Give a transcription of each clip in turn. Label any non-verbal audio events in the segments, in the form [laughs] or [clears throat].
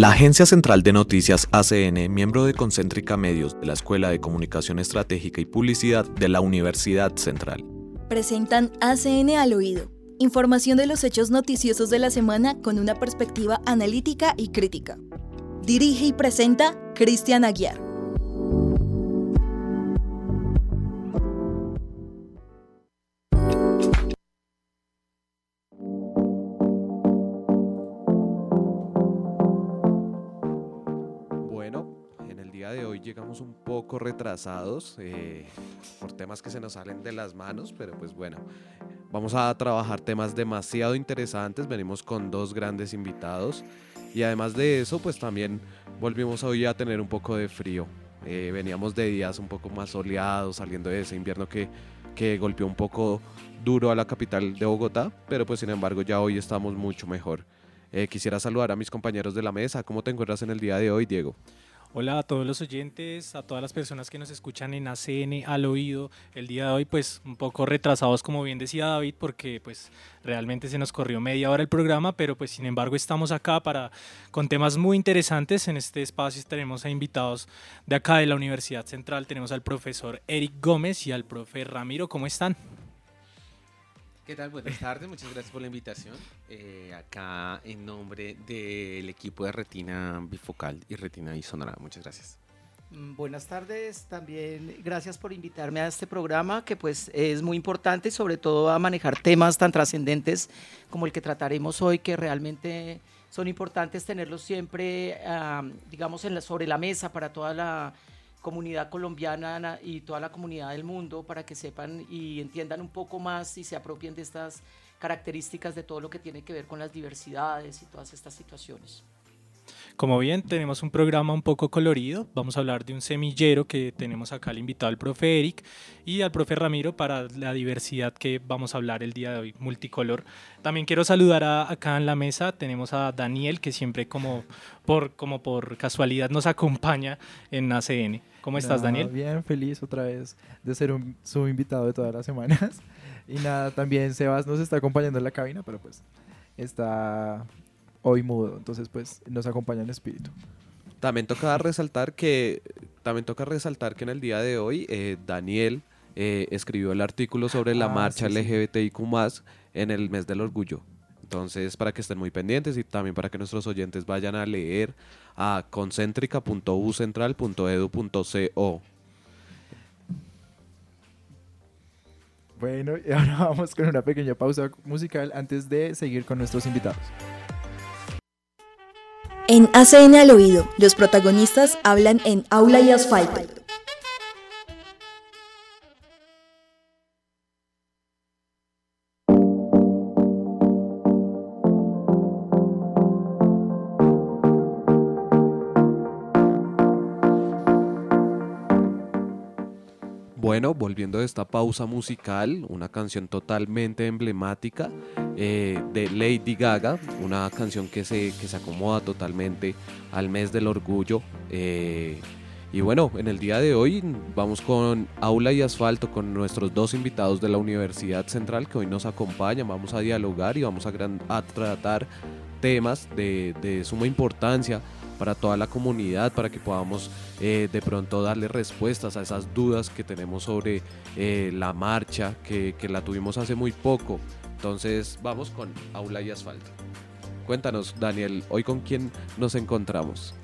La Agencia Central de Noticias ACN, miembro de Concéntrica Medios de la Escuela de Comunicación Estratégica y Publicidad de la Universidad Central, presentan ACN al oído, información de los hechos noticiosos de la semana con una perspectiva analítica y crítica. Dirige y presenta Cristian Aguiar. Llegamos un poco retrasados eh, por temas que se nos salen de las manos, pero pues bueno, vamos a trabajar temas demasiado interesantes, venimos con dos grandes invitados y además de eso pues también volvimos hoy a tener un poco de frío. Eh, veníamos de días un poco más soleados, saliendo de ese invierno que, que golpeó un poco duro a la capital de Bogotá, pero pues sin embargo ya hoy estamos mucho mejor. Eh, quisiera saludar a mis compañeros de la mesa. ¿Cómo te encuentras en el día de hoy, Diego? Hola a todos los oyentes, a todas las personas que nos escuchan en ACN al oído. El día de hoy pues un poco retrasados como bien decía David porque pues realmente se nos corrió media hora el programa, pero pues sin embargo estamos acá para con temas muy interesantes. En este espacio tenemos a invitados de acá de la Universidad Central, tenemos al profesor Eric Gómez y al profe Ramiro. ¿Cómo están? ¿Qué tal? Buenas tardes, muchas gracias por la invitación. Eh, acá en nombre del equipo de Retina Bifocal y Retina Bisonora, muchas gracias. Mm, buenas tardes, también gracias por invitarme a este programa que pues es muy importante y sobre todo a manejar temas tan trascendentes como el que trataremos hoy que realmente son importantes tenerlos siempre, digamos, en la, sobre la mesa para toda la comunidad colombiana y toda la comunidad del mundo para que sepan y entiendan un poco más y se apropien de estas características de todo lo que tiene que ver con las diversidades y todas estas situaciones. Como bien, tenemos un programa un poco colorido. Vamos a hablar de un semillero que tenemos acá al invitado al profe Eric y al profe Ramiro para la diversidad que vamos a hablar el día de hoy, multicolor. También quiero saludar a, acá en la mesa, tenemos a Daniel que siempre como por, como por casualidad nos acompaña en ACN. ¿Cómo estás, Daniel? Bien, feliz otra vez de ser un, su invitado de todas las semanas. [laughs] Y nada, también Sebas nos está acompañando en la cabina, pero pues está hoy mudo, entonces pues nos acompaña en espíritu. También toca [laughs] resaltar que también toca resaltar que en el día de hoy eh, Daniel eh, escribió el artículo sobre la ah, marcha LGBTIQ en el mes del orgullo. Entonces, para que estén muy pendientes y también para que nuestros oyentes vayan a leer a concéntrica.ucentral.edu.co. Bueno, y ahora [laughs] vamos con una pequeña pausa musical antes de seguir con nuestros invitados. En ACN al oído, los protagonistas hablan en aula y asfalto. Bueno, volviendo de esta pausa musical, una canción totalmente emblemática eh, de Lady Gaga, una canción que se, que se acomoda totalmente al mes del orgullo. Eh, y bueno, en el día de hoy vamos con Aula y Asfalto, con nuestros dos invitados de la Universidad Central que hoy nos acompañan. Vamos a dialogar y vamos a, tratar temas de, de suma importancia para toda la comunidad, para que podamos eh, de pronto darle respuestas a esas dudas que tenemos sobre la marcha, que, que la tuvimos hace muy poco. Entonces vamos con Aula y Asfalto. Cuéntanos, Daniel, hoy con quién nos encontramos.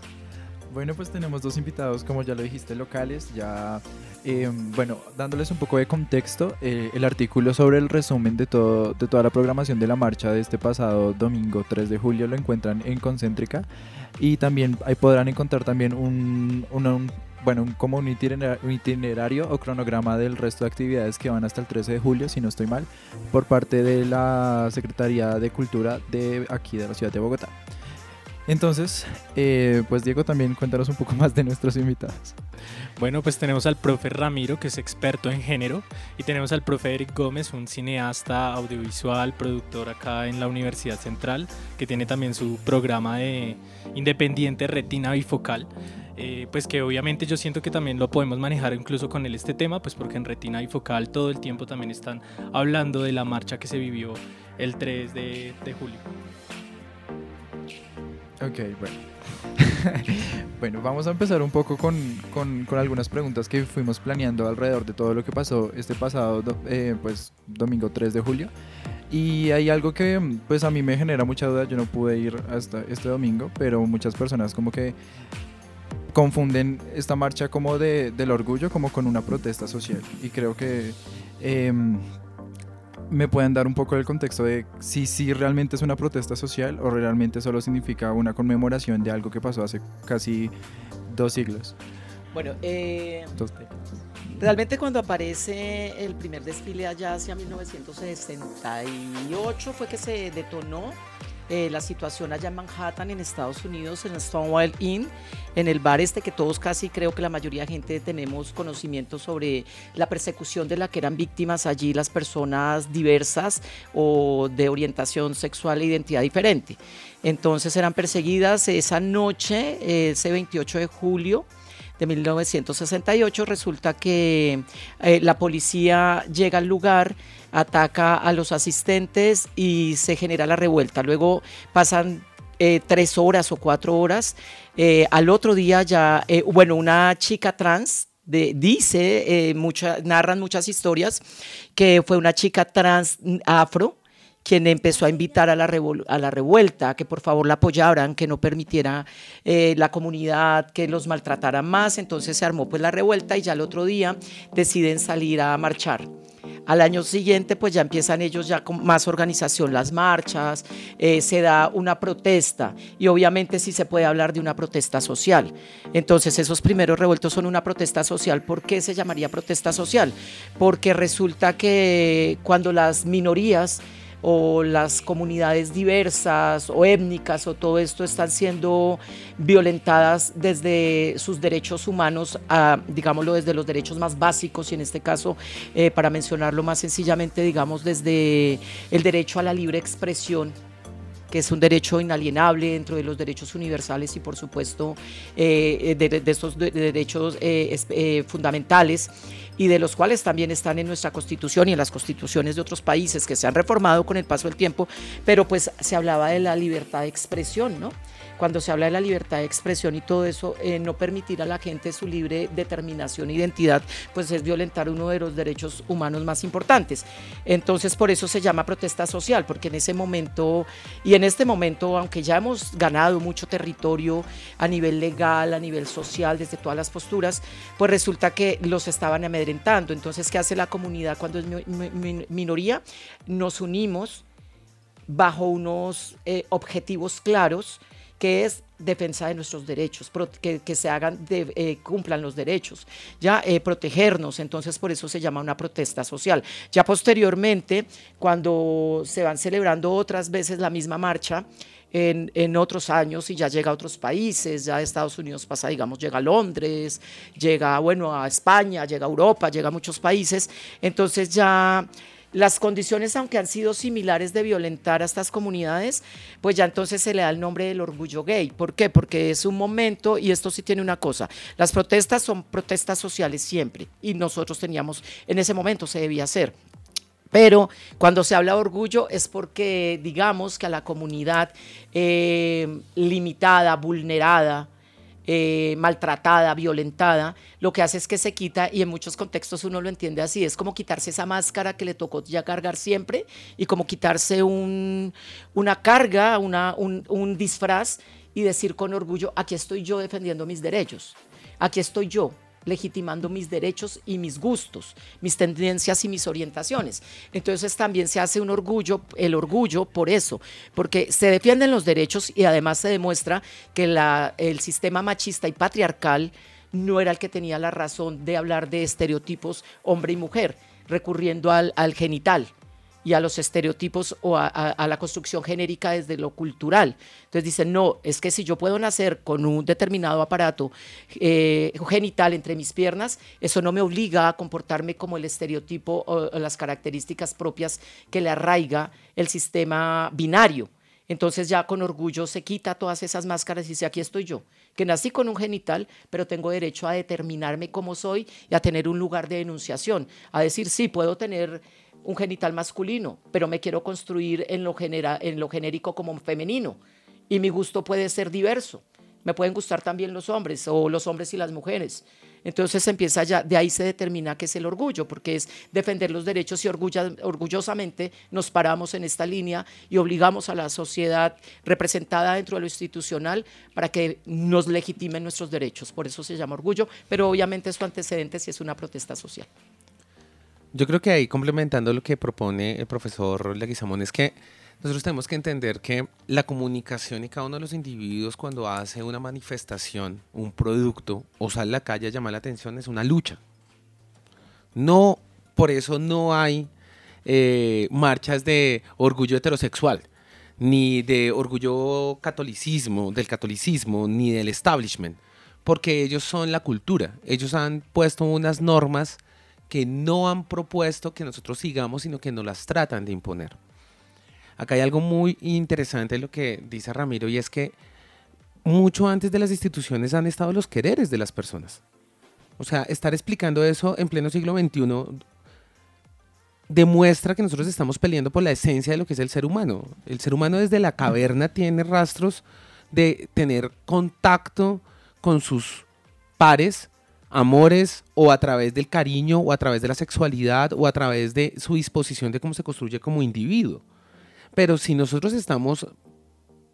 Bueno, pues tenemos dos invitados, como ya lo dijiste, locales. Ya, em, bueno, dándoles un poco de contexto, eh, el artículo sobre el resumen de, todo, de toda la programación de la marcha de este pasado domingo 3 de julio lo encuentran en Concéntrica. Y también ahí podrán encontrar también un, bueno, como un itinerario, o cronograma del resto de actividades que van hasta el 13 de julio, si no estoy mal, por parte de la Secretaría de Cultura de aquí de la ciudad de Bogotá. Entonces, eh, pues Diego, también cuéntanos un poco más de nuestros invitados. Bueno, pues tenemos al profe Ramiro, que es experto en género, y tenemos al profe Eric Gómez, un cineasta audiovisual, productor acá en la Universidad Central, que tiene también su programa de independiente retina bifocal. Eh, pues que obviamente yo siento que también lo podemos manejar incluso con él este tema, pues porque en retina bifocal todo el tiempo también están hablando de la marcha que se vivió el 3 de, de julio. Ok, bueno. [laughs] bueno, vamos a empezar un poco con, con, con, algunas preguntas que fuimos planeando alrededor de todo lo que pasó este pasado eh, pues, domingo 3 de julio. Y hay algo que pues a mí me genera mucha duda, yo no pude ir hasta este domingo, pero muchas personas como que confunden esta marcha como de, del orgullo como con una protesta social. Y creo que em, me pueden dar un poco el contexto de si, si realmente es una protesta social o realmente solo significa una conmemoración de algo que pasó hace casi dos siglos. Bueno, eh, realmente cuando aparece el primer desfile allá hacia 1968 fue que se detonó eh, la situación allá en Manhattan, en Estados Unidos, en Stonewall Inn, en el bar este que todos casi creo que la mayoría de gente tenemos conocimiento sobre la persecución de la que eran víctimas allí las personas diversas o de orientación sexual e identidad diferente. Entonces eran perseguidas esa noche, ese 28 de julio de 1968, resulta que eh, la policía llega al lugar, ataca a los asistentes y se genera la revuelta. Luego pasan eh, tres horas o cuatro horas. Eh, al otro día ya, bueno, una chica trans de, dice, narran muchas historias, que fue una chica trans afro quien empezó a invitar a la, a la revuelta, que por favor la apoyaran, que no permitiera eh, la comunidad que los maltrataran más. Entonces se armó pues la revuelta y ya el otro día deciden salir a marchar. Al año siguiente, pues ya empiezan ellos ya con más organización, las marchas, eh, se da una protesta y obviamente sí se puede hablar de una protesta social. Entonces, esos primeros revueltos son una protesta social. ¿Por qué se llamaría protesta social? Porque resulta que cuando las minorías o las comunidades diversas o étnicas o todo esto están siendo violentadas desde sus derechos humanos, a, digámoslo desde los derechos más básicos y en este caso, eh, para mencionarlo más sencillamente, digamos desde el derecho a la libre expresión que es un derecho inalienable dentro de los derechos universales y por supuesto eh, de, estos derechos eh, fundamentales y de los cuales también están en nuestra constitución y en las constituciones de otros países que se han reformado con el paso del tiempo, pero pues se hablaba de la libertad de expresión, ¿no? Cuando se habla de la libertad de expresión y todo eso, eh, no permitir a la gente su libre determinación e identidad, pues es violentar uno de los derechos humanos más importantes. Entonces, por eso se llama protesta social, porque en ese momento y en este momento, aunque ya hemos ganado mucho territorio a nivel legal, a nivel social, desde todas las posturas, pues resulta que los estaban amedrentando. Entonces, ¿qué hace la comunidad cuando es minoría? Nos unimos bajo unos eh, objetivos claros que es defensa de nuestros derechos, que, que se hagan, eh, cumplan los derechos, ya eh, protegernos, entonces por eso se llama una protesta social. Ya posteriormente, cuando se van celebrando otras veces la misma marcha, en, en, otros años y ya llega a otros países, ya Estados Unidos pasa, digamos, llega a Londres, llega, bueno, a España, llega a Europa, llega a muchos países, entonces ya las condiciones, aunque han sido similares de violentar a estas comunidades, pues ya entonces se le da el nombre del orgullo gay. ¿Por qué? Porque es un momento, y esto sí tiene una cosa, las protestas son protestas sociales siempre, y nosotros teníamos, en ese momento se debía hacer. Pero cuando se habla de orgullo es porque digamos que a la comunidad eh, limitada, vulnerada, eh, maltratada, violentada, lo que hace es que se quita y en muchos contextos uno lo entiende así, es como quitarse esa máscara que le tocó ya cargar siempre y como quitarse un, una carga, una, un, un disfraz y decir con orgullo, aquí estoy yo defendiendo mis derechos, aquí estoy yo, legitimando mis derechos y mis gustos, mis tendencias y mis orientaciones. Entonces también se hace un orgullo, el orgullo por eso, porque se defienden los derechos y además se demuestra que el sistema machista y patriarcal no era el que tenía la razón de hablar de estereotipos hombre y mujer, recurriendo al, al genital y a los estereotipos o a, la construcción genérica desde lo cultural. Entonces dicen, no, es que si yo puedo nacer con un determinado aparato eh, genital entre mis piernas, eso no me obliga a comportarme como el estereotipo o, las características propias que le arraiga el sistema binario. Entonces ya con orgullo se quita todas esas máscaras y dice, aquí estoy yo, que nací con un genital, pero tengo derecho a determinarme cómo soy y a tener un lugar de denunciación, a decir, sí, puedo tener un genital masculino, pero me quiero construir en lo, genera, en lo genérico como femenino y mi gusto puede ser diverso. me pueden gustar también los hombres o los hombres y las mujeres. Entonces empieza ya, de ahí se determina qué es el orgullo, porque es defender los derechos y orgullosamente nos paramos en esta línea y obligamos a la sociedad representada dentro de lo institucional para que nos legitimen nuestros derechos. Por eso se llama orgullo, pero obviamente su antecedente si es una protesta social. Yo creo que ahí complementando lo que propone el profesor Leguizamón es que nosotros tenemos que entender que la comunicación y cada uno de los individuos cuando hace una manifestación, un producto o sale a la calle a llamar la atención es una lucha. No, por eso no hay eh, marchas de orgullo heterosexual, ni de orgullo catolicismo, del catolicismo, ni del establishment, porque ellos son la cultura. Ellos han puesto unas normas que no han propuesto que nosotros sigamos, sino que nos las tratan de imponer. Acá hay algo muy interesante lo que dice Ramiro y es que mucho antes de las instituciones han estado los quereres de las personas. O sea, estar explicando eso en pleno siglo XXI demuestra que nosotros estamos peleando por la esencia de lo que es el ser humano. El ser humano desde la caverna tiene rastros de tener contacto con sus pares, amores, o a través del cariño, o a través de la sexualidad, o a través de su disposición de cómo se construye como individuo. Pero si nosotros estamos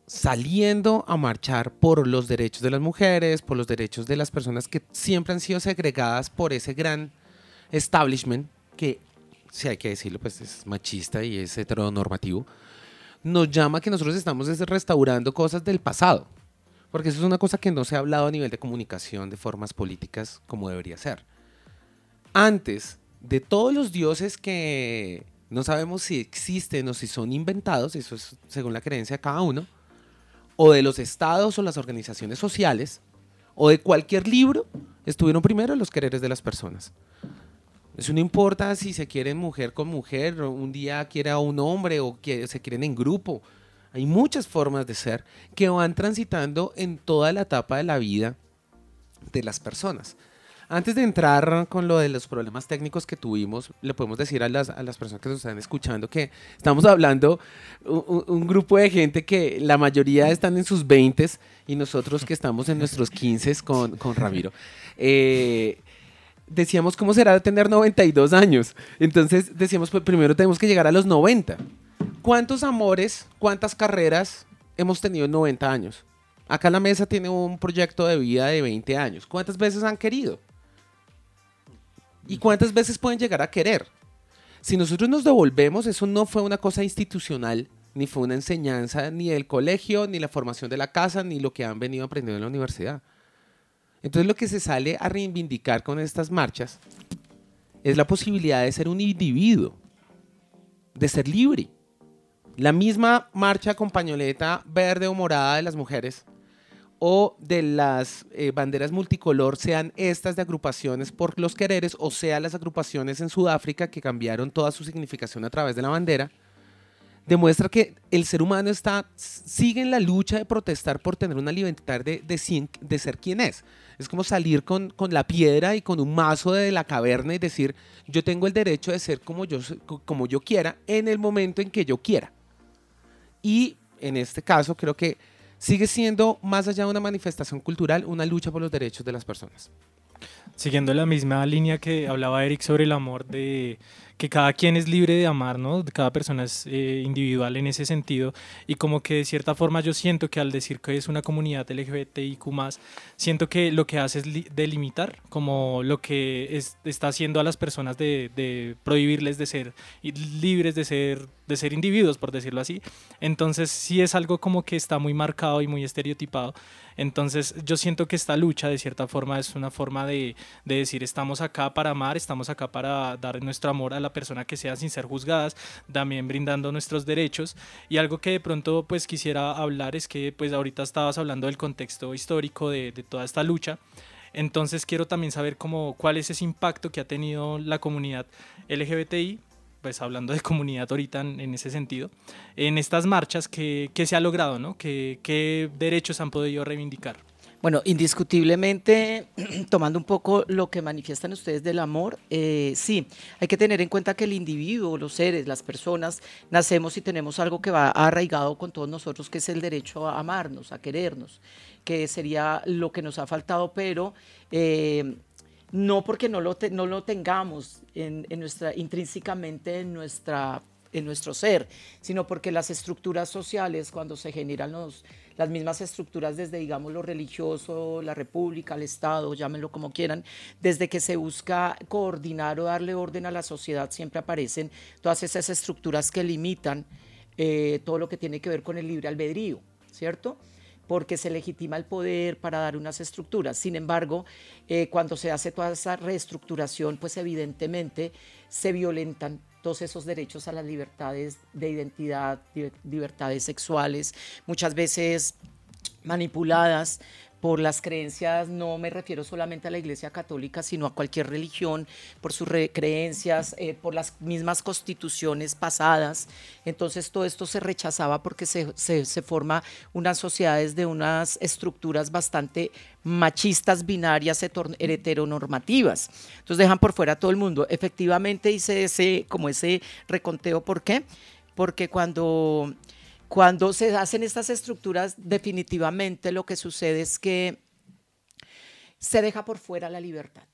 saliendo a marchar por los derechos de las mujeres, por los derechos de las personas que siempre han sido segregadas por ese gran establishment, que si hay que decirlo, pues es machista y es heteronormativo, nos llama que nosotros estamos restaurando cosas del pasado. Porque eso es una cosa que no se ha hablado a nivel de comunicación, de formas políticas, como debería ser. Antes de todos los dioses que no sabemos si existen o si son inventados, eso es según la creencia de cada uno, o de los estados o las organizaciones sociales, o de cualquier libro, estuvieron primero los quereres de las personas. Eso no importa si se quieren mujer con mujer, un día quiere a un hombre o se quieren en grupo. Hay muchas formas de ser que van transitando en toda la etapa de la vida de las personas. Antes de entrar con lo de los problemas técnicos que tuvimos, le podemos decir a las, a las personas que nos están escuchando que estamos hablando un, un grupo de gente que la mayoría están en sus 20 y nosotros que estamos en nuestros 15 con, con Ramiro. Eh, decíamos, ¿cómo será tener 92 años? Entonces decíamos, pues primero tenemos que llegar a los 90. ¿Cuántos amores, cuántas carreras hemos tenido en 90 años? Acá la mesa tiene un proyecto de vida de 20 años. ¿Cuántas veces han querido? ¿Y cuántas veces pueden llegar a querer? Si nosotros nos devolvemos, eso no fue una cosa institucional, ni fue una enseñanza ni del colegio, ni la formación de la casa, ni lo que han venido aprendiendo en la universidad. Entonces lo que se sale a reivindicar con estas marchas es la posibilidad de ser un individuo, de ser libre. La misma marcha con pañoleta verde o morada de las mujeres o de las eh, banderas multicolor sean estas de agrupaciones por los quereres o sean las agrupaciones en Sudáfrica que cambiaron toda su significación a través de la bandera, demuestra que el ser humano está, sigue en la lucha de protestar por tener una libertad de, ser quien es. Es como salir con, con, la piedra y con un mazo de la caverna y decir, yo tengo el derecho de ser como yo, como yo quiera en el momento en que yo quiera. Y en este caso creo que sigue siendo, más allá de una manifestación cultural, una lucha por los derechos de las personas. Siguiendo la misma línea que hablaba Eric sobre el amor de que cada quien es libre de amar, ¿no? Cada persona es eh, individual en ese sentido y como que de cierta forma yo siento que al decir que es una comunidad LGBTIQ+, siento que lo que hace es delimitar como lo que está haciendo a las personas de, de, prohibirles de ser libres de ser, de ser individuos, por decirlo así. Entonces sí es algo como que está muy marcado y muy estereotipado. Entonces yo siento que esta lucha de cierta forma es una forma de, de decir estamos acá para amar, estamos acá para dar nuestro amor a la persona que sea sin ser juzgadas, también brindando nuestros derechos. Y algo que de pronto pues quisiera hablar es que pues ahorita estabas hablando del contexto histórico de, toda esta lucha. Entonces quiero también saber cómo, cuál es ese impacto que ha tenido la comunidad LGBTI pues hablando de comunidad ahorita en, ese sentido, en estas marchas, ¿qué, se ha logrado? ¿no? ¿Qué, ¿Qué derechos han podido reivindicar? Bueno, indiscutiblemente, [clears throat] tomando un poco lo que manifiestan ustedes del amor, eh, sí, hay que tener en cuenta que el individuo, los seres, las personas, nacemos y tenemos algo que va arraigado con todos nosotros, que es el derecho a amarnos, a querernos, que sería lo que nos ha faltado, pero eh, no porque no lo, no lo tengamos en, nuestra, intrínsecamente en nuestra en nuestro ser, sino porque las estructuras sociales, cuando se generan las mismas estructuras desde, digamos, lo religioso, la república, el Estado, llámenlo como quieran, desde que se busca coordinar o darle orden a la sociedad, siempre aparecen todas esas estructuras que limitan eh, todo lo que tiene que ver con el libre albedrío, ¿cierto? porque se legitima el poder para dar unas estructuras. Sin embargo, eh, cuando se hace toda esa reestructuración, pues evidentemente se violentan todos esos derechos a las libertades de identidad, libertades sexuales, muchas veces manipuladas por las creencias, no me refiero solamente a la Iglesia Católica, sino a cualquier religión, por sus creencias, eh, por las mismas constituciones pasadas. Entonces todo esto se rechazaba porque se, se, se forma unas sociedades de unas estructuras bastante machistas, binarias, heteronormativas. Entonces dejan por fuera a todo el mundo. Efectivamente hice ese, como ese reconteo. ¿Por qué? Porque cuando cuando se hacen estas estructuras, definitivamente lo que sucede es que se deja por fuera la libertad.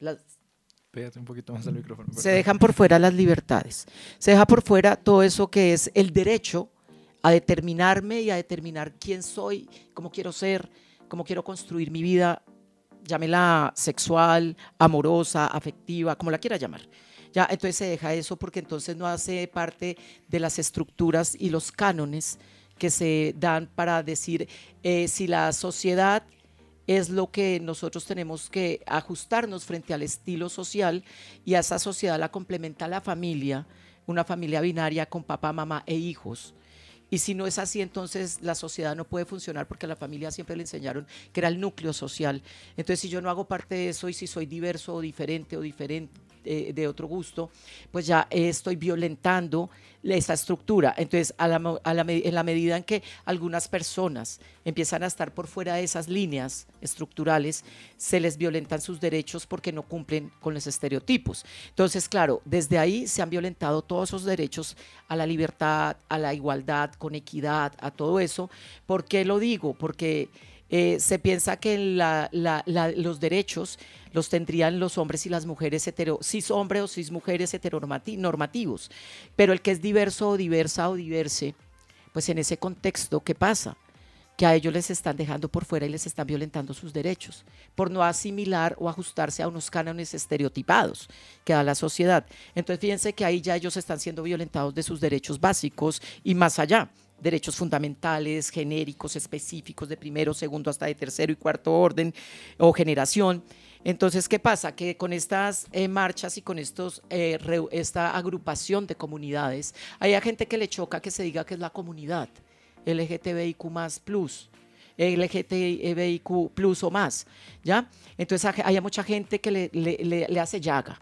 un poquito más al micrófono. Se dejan por fuera las libertades. Se deja por fuera todo eso que es el derecho a determinarme y a determinar quién soy, cómo quiero ser, cómo quiero construir mi vida, llámela sexual, amorosa, afectiva, como la quiera llamar. Ya, entonces se deja eso porque entonces no hace parte de las estructuras y los cánones que se dan para decir eh, si la sociedad es lo que nosotros tenemos que ajustarnos frente al estilo social y a esa sociedad la complementa la familia, una familia binaria con papá, mamá e hijos. Y si no es así, entonces la sociedad no puede funcionar porque a la familia siempre le enseñaron que era el núcleo social. Entonces, si yo no hago parte de eso y si soy diverso o diferente o diferente, eh, de otro gusto, pues ya estoy violentando esa estructura. Entonces, en la medida en que algunas personas empiezan a estar por fuera de esas líneas estructurales, se les violentan sus derechos porque no cumplen con los estereotipos. Entonces, claro, desde ahí se han violentado todos esos derechos a la libertad, a la igualdad, con equidad, a todo eso. ¿Por qué lo digo? Porque eh, se piensa que los derechos los tendrían los hombres y las mujeres hetero, cis hombres o cis mujeres heteronormativos, pero el que es diverso o diversa o diverse, pues en ese contexto, ¿qué pasa? que a ellos les están dejando por fuera y les están violentando sus derechos por no asimilar o ajustarse a unos cánones estereotipados que da la sociedad. Entonces fíjense que ahí ya ellos están siendo violentados de sus derechos básicos y más allá derechos fundamentales, genéricos, específicos, de primero, segundo, hasta de tercero y cuarto orden o generación. Entonces, ¿qué pasa? Que con estas eh, marchas y con estos, eh, esta agrupación de comunidades, hay gente que le choca que se diga que es la comunidad LGTBIQ más plus. LGTBIQ plus o más, ¿ya? Entonces hay mucha gente que le, le, le hace llaga,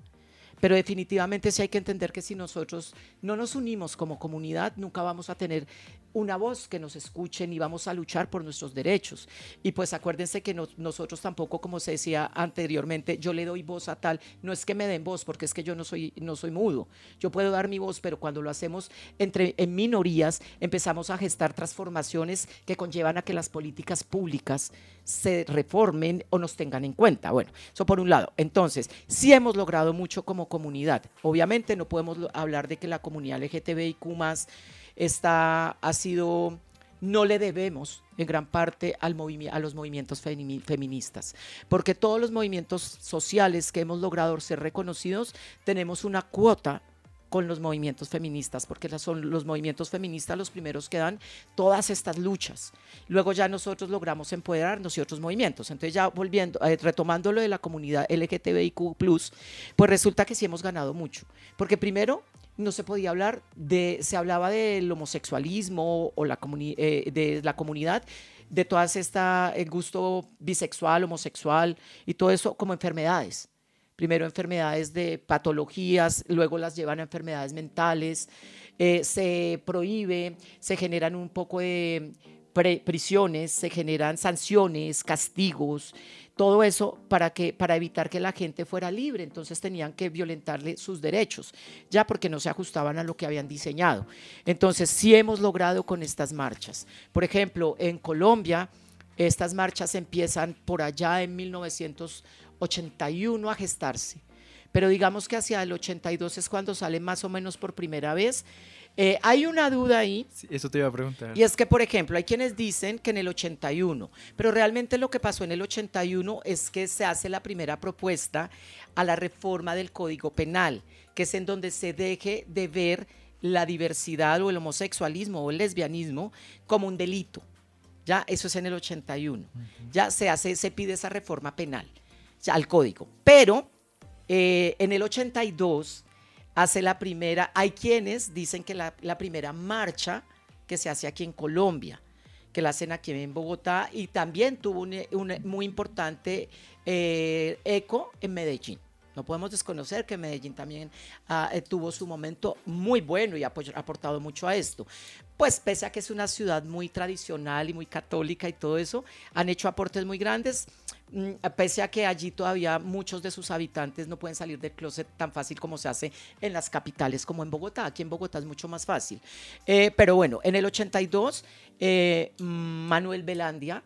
pero definitivamente sí hay que entender que si nosotros no nos unimos como comunidad, nunca vamos a tener una voz que nos escuchen y vamos a luchar por nuestros derechos. Y pues acuérdense que nosotros tampoco, como se decía anteriormente, yo le doy voz a tal, no es que me den voz, porque es que yo no soy, no soy mudo. Yo puedo dar mi voz, pero cuando lo hacemos entre, en minorías, empezamos a gestar transformaciones que conllevan a que las políticas públicas se reformen o nos tengan en cuenta. Bueno, eso por un lado. Entonces, sí hemos logrado mucho como comunidad. Obviamente no podemos hablar de que la comunidad LGTBIQ está, ha sido, no le debemos en gran parte al a los movimientos feministas, porque todos los movimientos sociales que hemos logrado ser reconocidos tenemos una cuota con los movimientos feministas, porque son los movimientos feministas los primeros que dan todas estas luchas. Luego ya nosotros logramos empoderarnos y otros movimientos. Entonces ya volviendo, eh, retomando lo de la comunidad LGTBIQ+, pues resulta que sí hemos ganado mucho. Porque primero no se podía hablar de, se hablaba del homosexualismo o la eh, de la comunidad, de todas esta, el gusto bisexual, homosexual y todo eso como enfermedades. Primero enfermedades de patologías, luego las llevan a enfermedades mentales, eh, se prohíbe, se generan un poco de prisiones, se generan sanciones, castigos, todo eso para, que, para evitar que la gente fuera libre. Entonces tenían que violentarle sus derechos, ya porque no se ajustaban a lo que habían diseñado. Entonces sí hemos logrado con estas marchas. Por ejemplo, en Colombia, estas marchas empiezan por allá en 1981 a gestarse. Pero digamos que hacia el 82 es cuando sale más o menos por primera vez eh, hay una duda ahí. eso te iba a preguntar. Y es que, por ejemplo, hay quienes dicen que en el 81, pero realmente lo que pasó en el 81 es que se hace la primera propuesta a la reforma del Código Penal, que es en donde se deje de ver la diversidad o el homosexualismo o el lesbianismo como un delito. Ya, eso es en el 81. Ya se hace, se pide esa reforma penal al código. Pero eh, en el 82 hace la primera, hay quienes dicen que la, primera marcha que se hace aquí en Colombia, que la hacen aquí en Bogotá y también tuvo un, muy importante eh, eco en Medellín. No podemos desconocer que Medellín también ah, eh, tuvo su momento muy bueno y ha aportado mucho a esto. Pues pese a que es una ciudad muy tradicional y muy católica y todo eso, han hecho aportes muy grandes. Mm, pese a que allí todavía muchos de sus habitantes no pueden salir del closet tan fácil como se hace en las capitales como en Bogotá. Aquí en Bogotá es mucho más fácil. Eh, pero bueno, en el 82, eh, Manuel Belandia,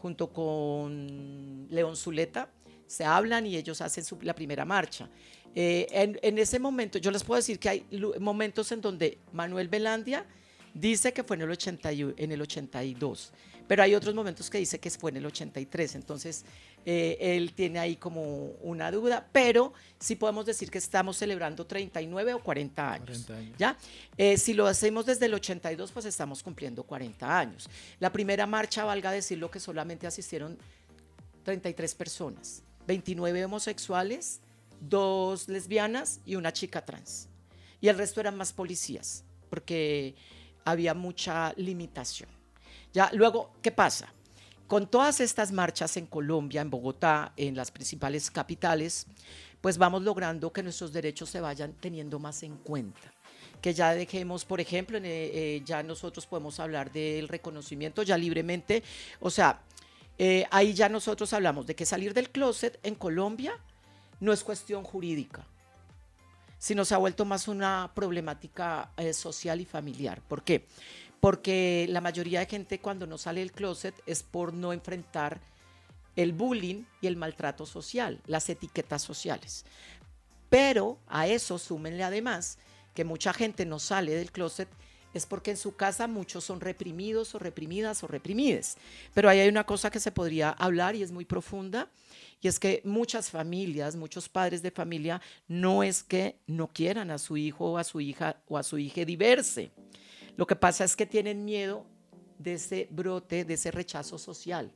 junto con León Zuleta, se hablan y ellos hacen la primera marcha. Eh, en, en, ese momento, yo les puedo decir que hay momentos en donde Manuel Belandia dice que fue en el, 80, en el 82 pero hay otros momentos que dice que fue en el 83, entonces eh, él tiene ahí como una duda, pero sí podemos decir que estamos celebrando 39 o 40 años. ¿ya? Eh, si lo hacemos desde el 82, pues estamos cumpliendo 40 años. La primera marcha, valga decirlo, que solamente asistieron 33 personas, 29 homosexuales, dos lesbianas y una chica trans. Y el resto eran más policías, porque había mucha limitación. Ya, luego, ¿qué pasa? Con todas estas marchas en Colombia, en Bogotá, en las principales capitales, pues vamos logrando que nuestros derechos se vayan teniendo más en cuenta. Que ya dejemos, por ejemplo, eh, ya nosotros podemos hablar del reconocimiento ya libremente. O sea, eh, ahí ya nosotros hablamos de que salir del closet en Colombia no es cuestión jurídica, sino se ha vuelto más una problemática eh, social y familiar. ¿Por qué? porque la mayoría de gente cuando no sale del closet es por no enfrentar el bullying y el maltrato social, las etiquetas sociales. Pero a eso súmenle además que mucha gente no sale del closet es porque en su casa muchos son reprimidos o reprimidas o reprimides. Pero ahí hay una cosa que se podría hablar y es muy profunda, y es que muchas familias, muchos padres de familia, no es que no quieran a su hijo o a su hija o a su hija diverse, lo que pasa es que tienen miedo de ese brote, de ese rechazo social,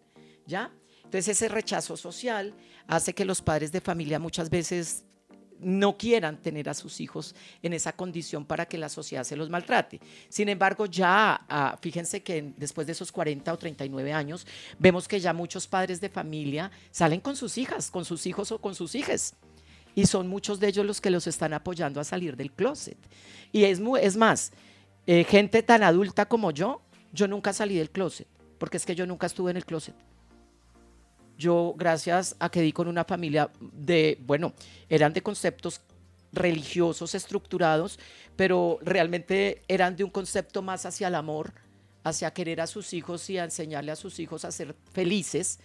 ¿ya? Entonces ese rechazo social hace que los padres de familia muchas veces no quieran tener a sus hijos en esa condición para que la sociedad se los maltrate. Sin embargo, ya, ah, fíjense que después de esos 40 o 39 años, vemos que ya muchos padres de familia salen con sus hijas, con sus hijos o con sus hijas. Y son muchos de ellos los que los están apoyando a salir del closet. Y es, es más, eh, gente tan adulta como yo, yo nunca salí del closet, porque es que yo nunca estuve en el closet. Yo, gracias a que di con una familia de, bueno, eran de conceptos religiosos estructurados, pero realmente eran de un concepto más hacia el amor, hacia querer a sus hijos y a enseñarle a sus hijos a ser felices.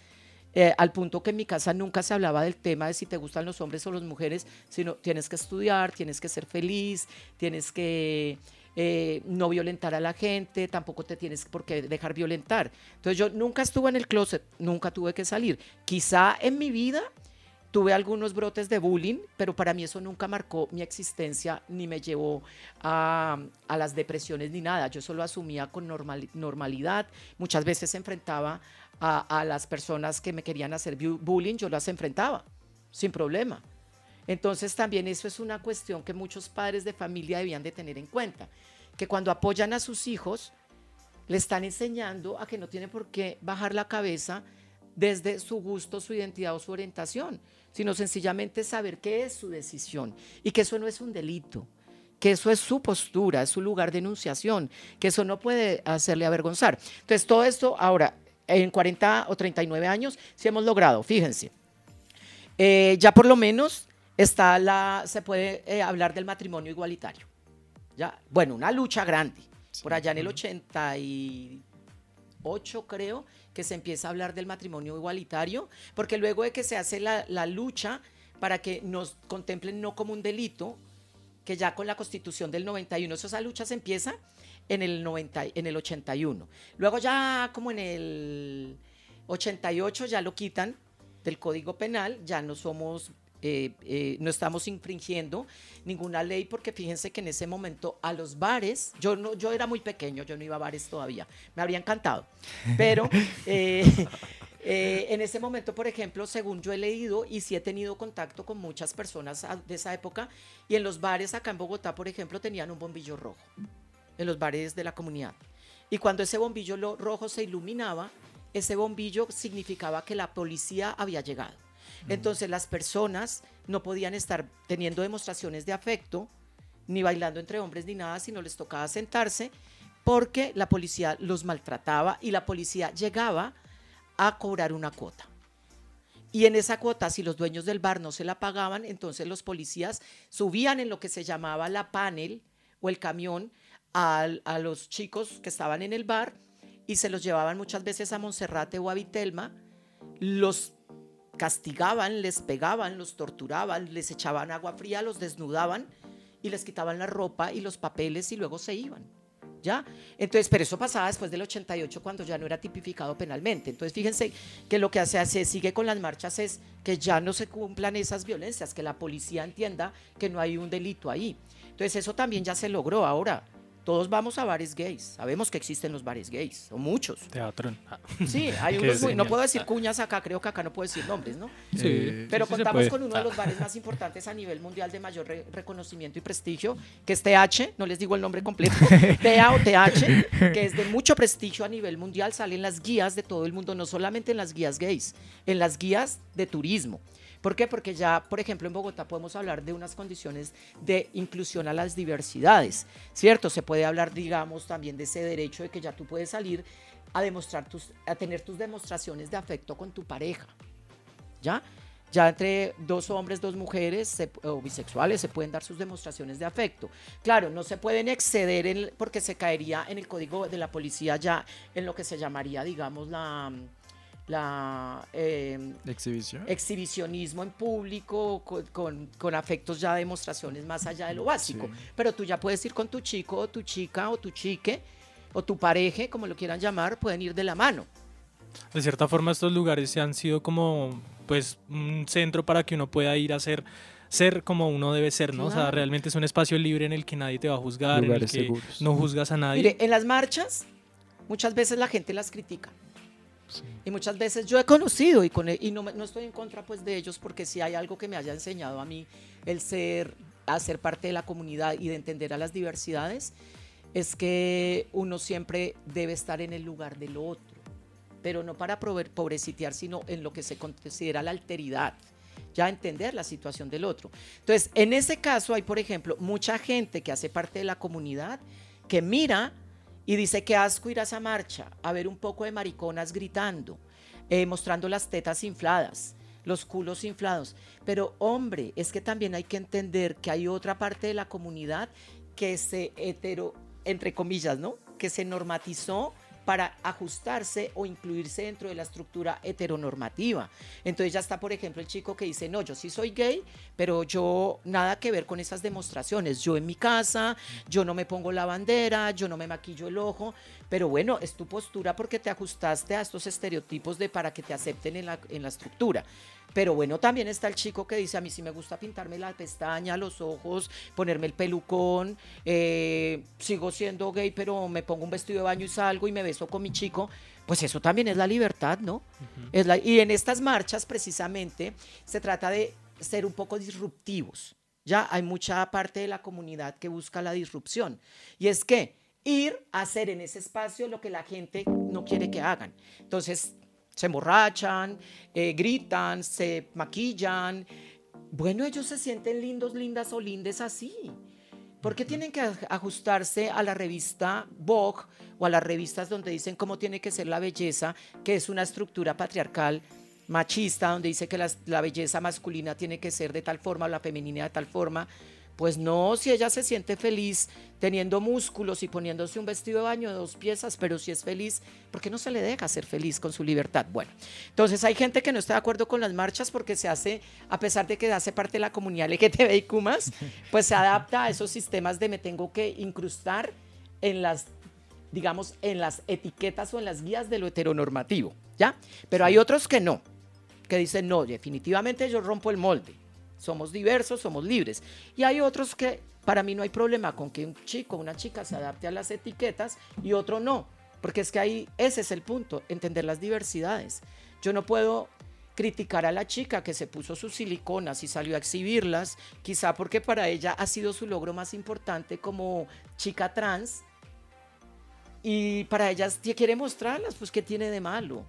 Eh, al punto que en mi casa nunca se hablaba del tema de si te gustan los hombres o las mujeres, sino tienes que estudiar, tienes que ser feliz, tienes que eh, no violentar a la gente, tampoco te tienes por qué dejar violentar. Entonces yo nunca estuve en el closet, nunca tuve que salir. Quizá en mi vida tuve algunos brotes de bullying, pero para mí eso nunca marcó mi existencia ni me llevó a, las depresiones ni nada. Yo solo asumía con normalidad. Muchas veces enfrentaba a, a las personas que me querían hacer bullying, yo las enfrentaba sin problema. Entonces también eso es una cuestión que muchos padres de familia debían de tener en cuenta, que cuando apoyan a sus hijos, le están enseñando a que no tiene por qué bajar la cabeza desde su gusto, su identidad o su orientación, sino sencillamente saber qué es su decisión y que eso no es un delito, que eso es su postura, es su lugar de enunciación, que eso no puede hacerle avergonzar. Entonces, todo esto ahora, en 40 o 39 años, sí hemos logrado, fíjense. Eh, ya por lo menos está la, se puede eh, hablar del matrimonio igualitario. Ya, bueno, una lucha grande. Por allá en el 88 creo que se empieza a hablar del matrimonio igualitario, porque luego de que se hace la, la lucha para que nos contemplen no como un delito, que ya con la constitución del 91, esa lucha se empieza en el, 90, en el 81. Luego ya como en el 88 ya lo quitan del Código Penal, ya no somos eh, eh, no estamos infringiendo ninguna ley porque fíjense que en ese momento a los bares, yo, no, yo era muy pequeño, yo no iba a bares todavía, me habría encantado, pero [laughs] eh, en ese momento, por ejemplo, según yo he leído y sí he tenido contacto con muchas personas de esa época, y en los bares acá en Bogotá, por ejemplo, tenían un bombillo rojo, en los bares de la comunidad. Y cuando ese bombillo rojo se iluminaba, ese bombillo significaba que la policía había llegado. Entonces las personas no podían estar teniendo demostraciones de afecto, ni bailando entre hombres ni nada, sino les tocaba sentarse porque la policía los maltrataba y la policía llegaba a cobrar una cuota. Y en esa cuota, si los dueños del bar no se la pagaban, entonces los policías subían en lo que se llamaba la panel o el camión a, a los chicos que estaban en el bar y se los llevaban muchas veces a Monserrate o a Vitelma, los castigaban, les pegaban, los torturaban, les echaban agua fría, los desnudaban y les quitaban la ropa y los papeles y luego se iban. ¿Ya? Entonces, pero eso pasaba después del 88 cuando ya no era tipificado penalmente. Entonces, fíjense que lo que se, se sigue con las marchas es que ya no se cumplan esas violencias, que la policía entienda que no hay un delito ahí. Entonces, eso también ya se logró. Ahora, todos vamos a bares gays. Sabemos que existen los bares gays, o muchos. Teatro. Sí, [laughs] hay unos muy, no puedo decir cuñas acá, creo que acá no puedo decir nombres, ¿no? Sí. Pero contamos con uno de los bares más importantes a nivel mundial de mayor reconocimiento y prestigio, que es TH, no les digo el nombre completo, [laughs] TA o TH, que es de mucho prestigio a nivel mundial, salen las guías de todo el mundo, no solamente en las guías gays, en las guías de turismo. ¿Por qué? Porque ya, por ejemplo, en Bogotá podemos hablar de unas condiciones de inclusión a las diversidades, ¿cierto? Se puede hablar, digamos, también de ese derecho de que ya tú puedes salir a demostrar tus, a tener tus demostraciones de afecto con tu pareja, ¿ya? Ya entre dos hombres, dos mujeres o bisexuales se pueden dar sus demostraciones de afecto. Claro, no se pueden exceder porque se caería en el código de la policía ya en lo que se llamaría, digamos, la la em, ¿Exhibición? exhibicionismo en público, con, afectos ya demostraciones más allá de lo básico. Pero tú ya puedes ir con tu chico o tu chica o tu chique o tu pareja, como lo quieran llamar, pueden ir de la mano. De cierta forma estos lugares se han sido como pues un centro para que uno pueda ir a ser ser como uno debe ser, ¿no? O sea, realmente es un espacio libre en el que nadie te va a juzgar, en el que no juzgas a nadie. Mire, en las marchas muchas veces la gente las critica. Y muchas veces yo he conocido y, con, e, y no, no, estoy en contra pues de ellos porque si hay algo que me haya enseñado a mí el ser, a ser parte de la comunidad y de entender a las diversidades, es que uno siempre debe estar en el lugar del otro, pero no para pobrecitear, sino en lo que se considera la alteridad ya entender la situación del otro. Entonces, en ese caso hay, por ejemplo, mucha gente que hace parte de la comunidad que mira y dice que asco ir a esa marcha, a ver un poco de mariconas gritando, eh, mostrando las tetas infladas, los culos inflados. Pero hombre, es que también hay que entender que hay otra parte de la comunidad que se hetero, entre comillas, ¿no? Que se normatizó para ajustarse o incluirse dentro de la estructura heteronormativa. Entonces ya está, por ejemplo, el chico que dice, no, yo sí soy gay, pero yo nada que ver con esas demostraciones. Yo en mi casa, yo no me pongo la bandera, yo no me maquillo el ojo, pero bueno, es tu postura porque te ajustaste a estos estereotipos de para que te acepten en la, en la estructura. Pero bueno, también está el chico que dice, a mí sí me gusta pintarme la pestaña, los ojos, ponerme el pelucón, eh, sigo siendo gay, pero me pongo un vestido de baño y salgo y me beso con mi chico. Pues eso también es la libertad, ¿no? es la, y en estas marchas precisamente se trata de ser un poco disruptivos. Ya hay mucha parte de la comunidad que busca la disrupción. Y es que ir a hacer en ese espacio lo que la gente no quiere que hagan. Entonces, se emborrachan, eh, gritan, se maquillan. Bueno, ellos se sienten lindos, lindas o lindes así. ¿Por qué tienen que ajustarse a la revista Vogue o a las revistas donde dicen cómo tiene que ser la belleza, que es una estructura patriarcal machista, donde dice que la, la belleza masculina tiene que ser de tal forma o la femenina de tal forma? Pues no, si ella se siente feliz teniendo músculos y poniéndose un vestido de baño de dos piezas, pero si es feliz, ¿por qué no se le deja ser feliz con su libertad? Bueno, entonces hay gente que no está de acuerdo con las marchas porque se hace, a pesar de que hace parte de la comunidad LGTBIQ+, [laughs] pues se adapta a esos sistemas de me tengo que incrustar en las digamos, en las etiquetas o en las guías de lo heteronormativo, ¿ya? Pero hay otros que no, que dicen, no, definitivamente yo rompo el molde somos diversos, somos libres. Y hay otros que para mí no hay problema con que un chico o una chica se adapte a las etiquetas y otro no, porque es que ahí ese es el punto, entender las diversidades. Yo no puedo criticar a la chica que se puso sus siliconas y salió a exhibirlas, quizá porque para ella ha sido su logro más importante como chica trans y para ella quiere mostrarlas, pues ¿qué tiene de malo?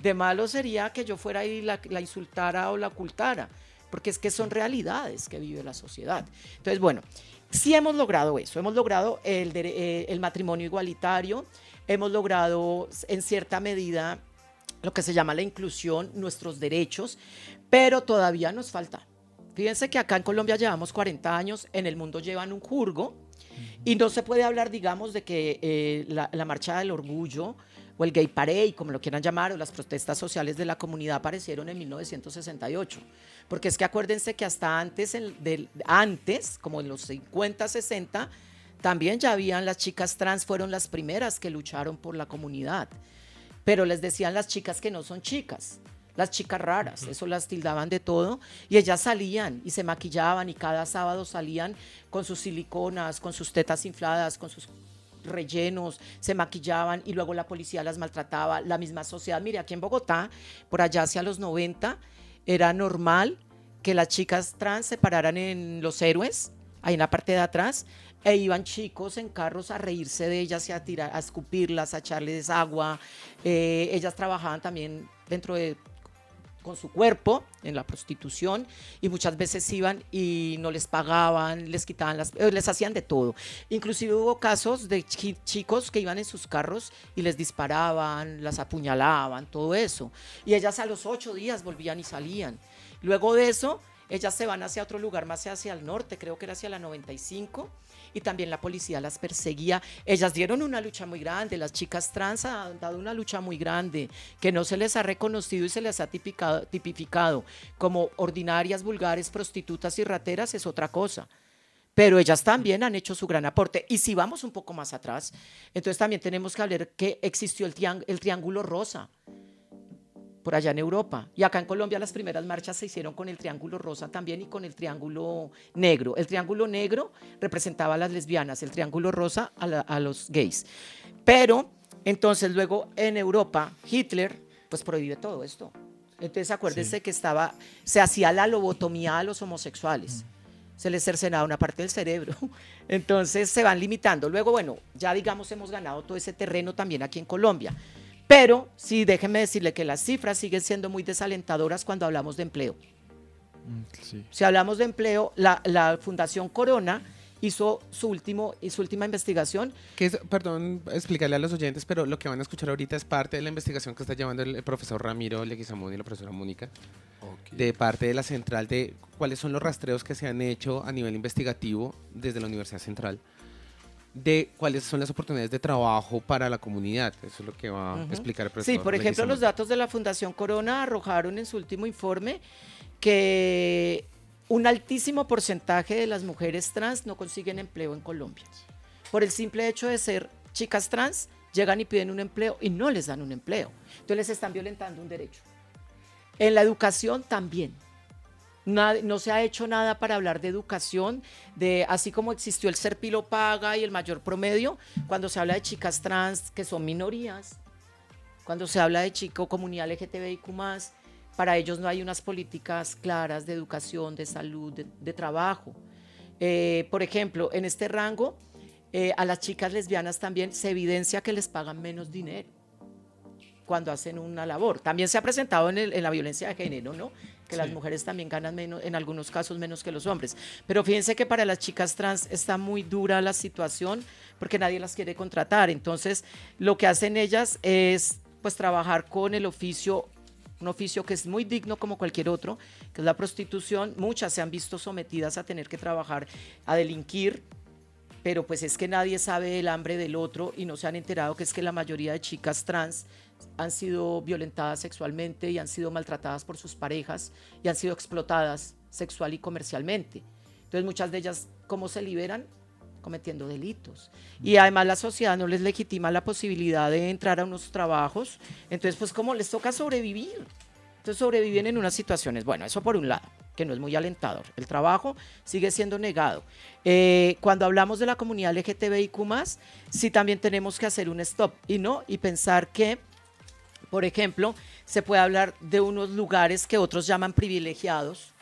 De malo sería que yo fuera y la, la insultara o la ocultara porque es que son realidades que vive la sociedad. Entonces, bueno, sí hemos logrado eso, hemos logrado el, eh, el matrimonio igualitario, hemos logrado en cierta medida lo que se llama la inclusión, nuestros derechos, pero todavía nos falta. Fíjense que acá en Colombia llevamos 40 años, en el mundo llevan un jurgo y no se puede hablar, digamos, de que eh, la, la, marcha del orgullo o el Gay Parade, como lo quieran llamar, o las protestas sociales de la comunidad aparecieron en 1968. Porque es que acuérdense que hasta antes, antes, como en los 50, 60, también ya habían las chicas trans, fueron las primeras que lucharon por la comunidad. Pero les decían las chicas que no son chicas las chicas raras, eso las tildaban de todo, y ellas salían y se maquillaban y cada sábado salían con sus siliconas, con sus tetas infladas, con sus rellenos, se maquillaban y luego la policía las maltrataba, la misma sociedad. Mire, aquí en Bogotá, por allá hacia los 90, era normal que las chicas trans se pararan en los héroes, ahí en la parte de atrás, e iban chicos en carros a reírse de ellas y a, tirar, a escupirlas, a echarles agua. Eh, ellas trabajaban también dentro de con su cuerpo en la prostitución y muchas veces iban y no les pagaban, les quitaban las, eh, les hacían de todo. Inclusive hubo casos de chicos que iban en sus carros y les disparaban, las apuñalaban, todo eso. Y ellas a los ocho días volvían y salían. Luego de eso, ellas se van hacia otro lugar más hacia el norte, creo que era hacia la 95 y también la policía las perseguía. Ellas dieron una lucha muy grande, las chicas trans han dado una lucha muy grande, que no se les ha reconocido y se les ha tipificado como ordinarias, vulgares, prostitutas y rateras, es otra cosa pero ellas también han hecho su gran aporte. Y si vamos un poco más atrás, entonces también tenemos que hablar que existió el Triángulo Rosa, por allá en Europa. Y acá en Colombia las primeras marchas se hicieron con el Triángulo Rosa también y con el Triángulo Negro. El Triángulo Negro representaba a las lesbianas, el Triángulo Rosa a, los gays. Pero entonces luego en Europa Hitler pues prohíbe todo esto. Entonces acuérdense que estaba, se hacía la lobotomía a los homosexuales. Se les cercenaba una parte del cerebro. [laughs] Entonces se van limitando. Luego, bueno, ya digamos hemos ganado todo ese terreno también aquí en Colombia. Pero sí, déjeme decirle que las cifras siguen siendo muy desalentadoras cuando hablamos de empleo. Mm, si hablamos de empleo, la, Fundación Corona hizo su, último, y su última investigación. Que es, perdón, explicarle a los oyentes, pero lo que van a escuchar ahorita es parte de la investigación que está llevando el, profesor Ramiro Leguizamón y la profesora Mónica, de parte de la central de cuáles son los rastreos que se han hecho a nivel investigativo desde la Universidad Central de cuáles son las oportunidades de trabajo para la comunidad. Eso es lo que va a explicar el profesor. Sí, por ejemplo, los datos de la Fundación Corona arrojaron en su último informe que un altísimo porcentaje de las mujeres trans no consiguen empleo en Colombia. Por el simple hecho de ser chicas trans, llegan y piden un empleo y no les dan un empleo. Entonces les están violentando un derecho. En la educación también no se ha hecho nada para hablar de educación, de así como existió el Serpilo Paga y el mayor promedio, cuando se habla de chicas trans que son minorías, cuando se habla de chico comunidad LGTBIQ para ellos no hay unas políticas claras de educación, de salud, de, trabajo. Eh, por ejemplo, en este rango, eh, a las chicas lesbianas también se evidencia que les pagan menos dinero cuando hacen una labor. También se ha presentado en, en la violencia de género, ¿no? que las mujeres también ganan menos, en algunos casos menos que los hombres. Pero fíjense que para las chicas trans está muy dura la situación porque nadie las quiere contratar. Entonces, lo que hacen ellas es pues trabajar con el oficio un oficio que es muy digno como cualquier otro, que es la prostitución. Muchas se han visto sometidas a tener que trabajar, a delinquir, pero pues es que nadie sabe el hambre del otro y no se han enterado que es que la mayoría de chicas trans han sido violentadas sexualmente y han sido maltratadas por sus parejas y han sido explotadas sexual y comercialmente. Entonces muchas de ellas, ¿cómo se liberan? cometiendo delitos. Y además la sociedad no les legitima la posibilidad de entrar a unos trabajos. Entonces, pues como les toca sobrevivir. Entonces sobreviven en unas situaciones. Bueno, eso por un lado, que no es muy alentador. El trabajo sigue siendo negado. Eh, cuando hablamos de la comunidad LGTBIQ, sí también tenemos que hacer un stop y no, y pensar que por ejemplo, se puede hablar de unos lugares que otros llaman privilegiados.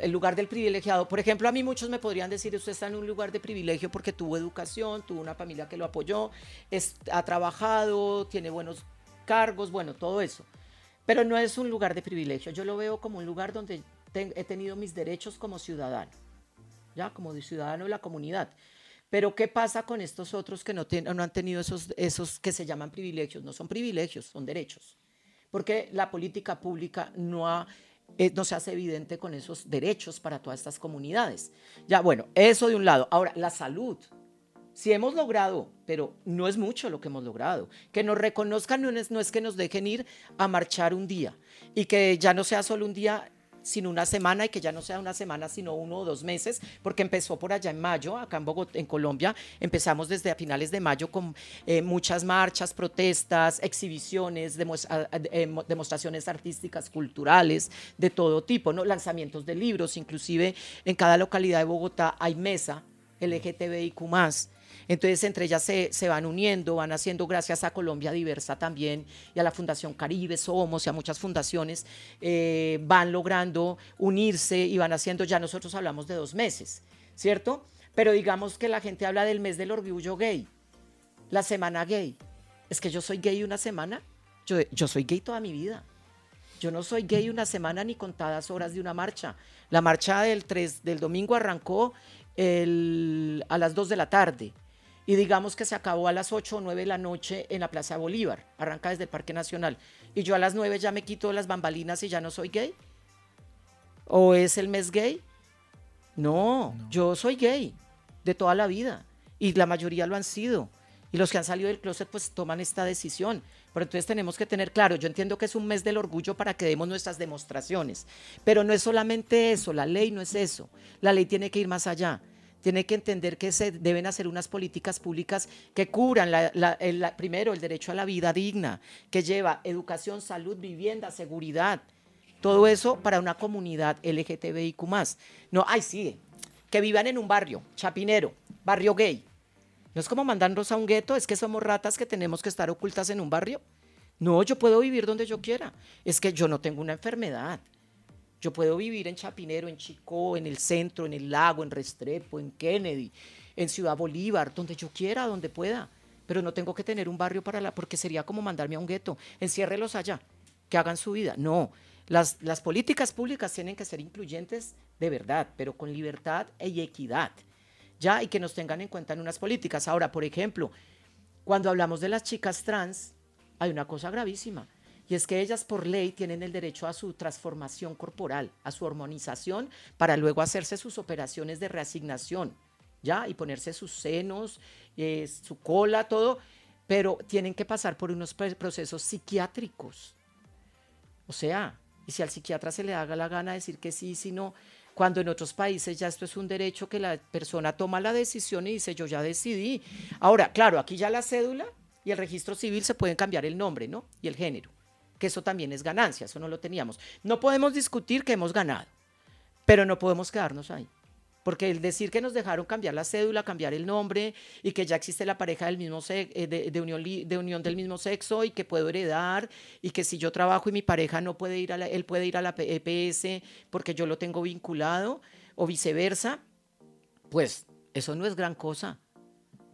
El lugar del privilegiado. Por ejemplo, a mí muchos me podrían decir, usted está en un lugar de privilegio porque tuvo educación, tuvo una familia que lo apoyó, ha trabajado, tiene buenos cargos, bueno, todo eso. Pero no es un lugar de privilegio. Yo lo veo como un lugar donde he tenido mis derechos como ciudadano, ya como ciudadano de la comunidad. Pero ¿qué pasa con estos otros que no, no han tenido esos, esos que se llaman privilegios? No son privilegios, son derechos. Porque la política pública no, eh, no se hace evidente con esos derechos para todas estas comunidades. Ya, bueno, eso de un lado. Ahora, la salud. Si hemos logrado, pero no es mucho lo que hemos logrado, que nos reconozcan no es, no es que nos dejen ir a marchar un día y que ya no sea solo un día sino una semana y que ya no sea una semana, sino uno o dos meses, porque empezó por allá en mayo, acá en Bogotá, en Colombia, empezamos desde a finales de mayo con eh, muchas marchas, protestas, exhibiciones, eh, demostraciones artísticas, culturales, de todo tipo, ¿no? lanzamientos de libros, inclusive en cada localidad de Bogotá hay mesa LGTBIQ entonces, entre ellas se, van uniendo, van haciendo, gracias a Colombia Diversa también y a la Fundación Caribe, Somos y a muchas fundaciones, eh, van logrando unirse y van haciendo, ya nosotros hablamos de dos meses, ¿cierto? Pero digamos que la gente habla del mes del orgullo gay, la semana gay. Es que yo soy gay una semana, yo, yo soy gay toda mi vida. Yo no soy gay una semana ni contadas horas de una marcha. La marcha del, 3, del domingo arrancó a las 2 de la tarde y digamos que se acabó a las 8 o 9 de la noche en la Plaza Bolívar, arranca desde el Parque Nacional, y yo a las 9 ya me quito las bambalinas y ya no soy gay. ¿O es el mes gay? No, yo soy gay de toda la vida y la mayoría lo han sido. Y los que han salido del closet pues toman esta decisión. Pero entonces tenemos que tener claro, yo entiendo que es un mes del orgullo para que demos nuestras demostraciones, pero no es solamente eso, la ley no es eso, la ley tiene que ir más allá tiene que entender que se deben hacer unas políticas públicas que cubran primero el derecho a la vida digna, que lleva educación, salud, vivienda, seguridad, todo eso para una comunidad LGTBIQ. No, ay, sí, que vivan en un barrio, chapinero, barrio gay. No es como mandarnos a un gueto, es que somos ratas que tenemos que estar ocultas en un barrio. No, yo puedo vivir donde yo quiera. Es que yo no tengo una enfermedad. Yo puedo vivir en Chapinero, en Chicó, en el centro, en el lago, en Restrepo, en Kennedy, en Ciudad Bolívar, donde yo quiera, donde pueda. Pero no tengo que tener un barrio para la, porque sería como mandarme a un gueto. Enciérrelos allá, que hagan su vida. No, las, las políticas públicas tienen que ser incluyentes de verdad, pero con libertad y equidad. Ya, y que nos tengan en cuenta en unas políticas. Ahora, por ejemplo, cuando hablamos de las chicas trans, hay una cosa gravísima y es que ellas por ley tienen el derecho a su transformación corporal, a su hormonización, para luego hacerse sus operaciones de reasignación, ¿ya? Y ponerse sus senos, eh, su cola, todo, pero tienen que pasar por unos procesos psiquiátricos. O sea, y si al psiquiatra se le haga la gana decir que sí, si no, cuando en otros países ya esto es un derecho que la persona toma la decisión y dice, yo ya decidí. Ahora, claro, aquí ya la cédula y el registro civil se pueden cambiar el nombre, ¿no? Y el género que eso también es ganancia, eso no lo teníamos. No podemos discutir que hemos ganado, pero no podemos quedarnos ahí. Porque el decir que nos dejaron cambiar la cédula, cambiar el nombre y que ya existe la pareja del mismo eh, de, unión, de unión del mismo sexo y que puedo heredar y que si yo trabajo y mi pareja no puede ir a la, él puede ir a la EPS porque yo lo tengo vinculado o viceversa, pues eso no es gran cosa.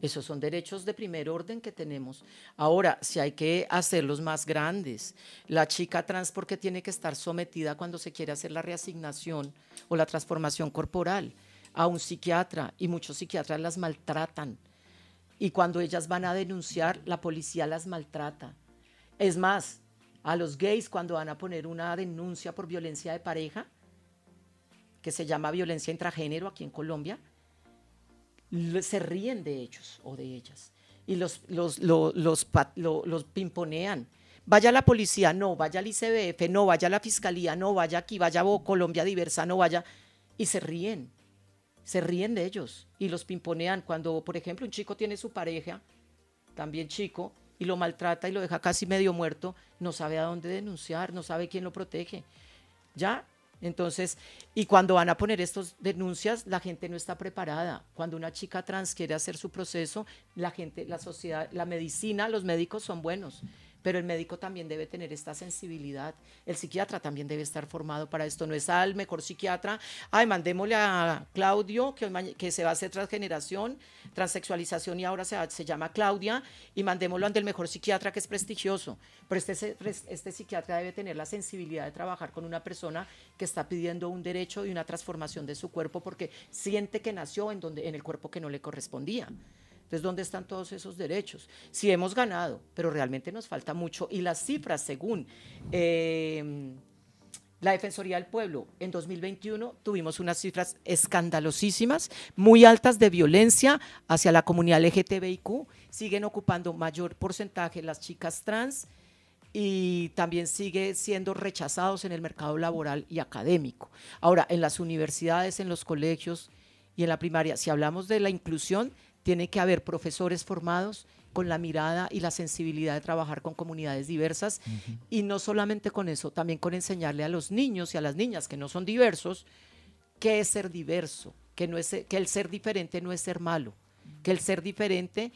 Esos son derechos de primer orden que tenemos. Ahora, si hay que hacerlos más grandes, la chica trans porque tiene que estar sometida cuando se quiere hacer la reasignación o la transformación corporal a un psiquiatra y muchos psiquiatras las maltratan. Y cuando ellas van a denunciar, la policía las maltrata. Es más, a los gays cuando van a poner una denuncia por violencia de pareja, que se llama violencia intragénero aquí en Colombia, se ríen de ellos o de ellas y los, los, los, los, pimponean. Vaya la policía, no, vaya al ICBF, no, vaya la fiscalía, no, vaya aquí, vaya a Colombia Diversa, no vaya. Y se ríen, se ríen de ellos y los pimponean. Cuando, por ejemplo, un chico tiene su pareja, también chico, y lo maltrata y lo deja casi medio muerto, no sabe a dónde denunciar, no sabe quién lo protege. Ya, entonces, y cuando van a poner estas denuncias, la gente no está preparada. Cuando una chica trans quiere hacer su proceso, la gente, la sociedad, la medicina, los médicos son buenos pero el médico también debe tener esta sensibilidad. El psiquiatra también debe estar formado para esto. No es al mejor psiquiatra, ay, mandémosle a Claudio, que, se va a hacer transgeneración, transexualización y ahora se, se llama Claudia, y mandémoslo ante el mejor psiquiatra que es prestigioso. Pero este, este psiquiatra debe tener la sensibilidad de trabajar con una persona que está pidiendo un derecho y una transformación de su cuerpo porque siente que nació en, donde, en el cuerpo que no le correspondía. Entonces, ¿dónde están todos esos derechos? Sí hemos ganado, pero realmente nos falta mucho. Y las cifras, según em, la Defensoría del Pueblo, en 2021 tuvimos unas cifras escandalosísimas, muy altas de violencia hacia la comunidad LGTBIQ. Siguen ocupando mayor porcentaje las chicas trans y también sigue siendo rechazados en el mercado laboral y académico. Ahora, en las universidades, en los colegios y en la primaria, si hablamos de la inclusión, tiene que haber profesores formados con la mirada y la sensibilidad de trabajar con comunidades diversas y no solamente con eso, también con enseñarle a los niños y a las niñas que no son diversos qué es ser diverso, que, no es, que el ser diferente no es ser malo, que el ser diferente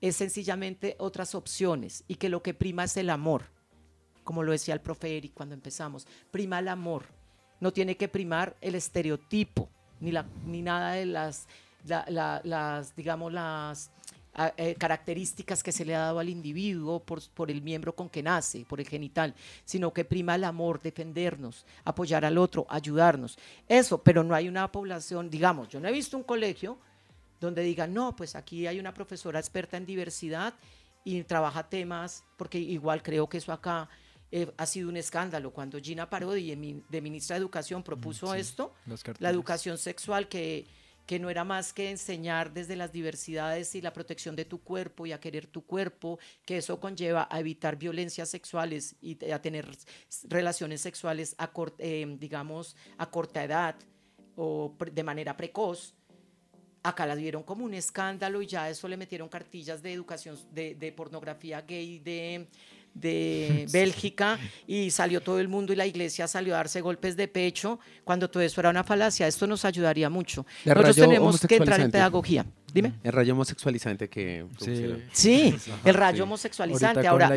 es sencillamente otras opciones y que lo que prima es el amor, como lo decía el profe Eric cuando empezamos, prima el amor, no tiene que primar el estereotipo ni, la, ni nada de las las, digamos, las eh, características que se le ha dado al individuo por, por, el miembro con que nace, por el genital, sino que prima el amor, defendernos, apoyar al otro, ayudarnos. Eso, pero no hay una población, digamos, yo no he visto un colegio donde digan, no, pues aquí hay una profesora experta en diversidad y trabaja temas, porque igual creo que eso acá eh, ha sido un escándalo. Cuando Gina Parodi, de ministra de Educación, propuso esto, la educación sexual que que no era más que enseñar desde las diversidades y la protección de tu cuerpo y a querer tu cuerpo, que eso conlleva a evitar violencias sexuales y a tener relaciones sexuales, a eh, digamos, a corta edad o de manera precoz. Acá la dieron como un escándalo y ya eso le metieron cartillas de educación, de, de pornografía gay, de de [laughs] Bélgica y salió todo el mundo y la iglesia salió a darse golpes de pecho cuando todo eso era una falacia. Esto nos ayudaría mucho. Nosotros tenemos que entrar en pedagogía. Dime. El rayo homosexualizante que Sí, [laughs] el rayo homosexualizante. Ahora,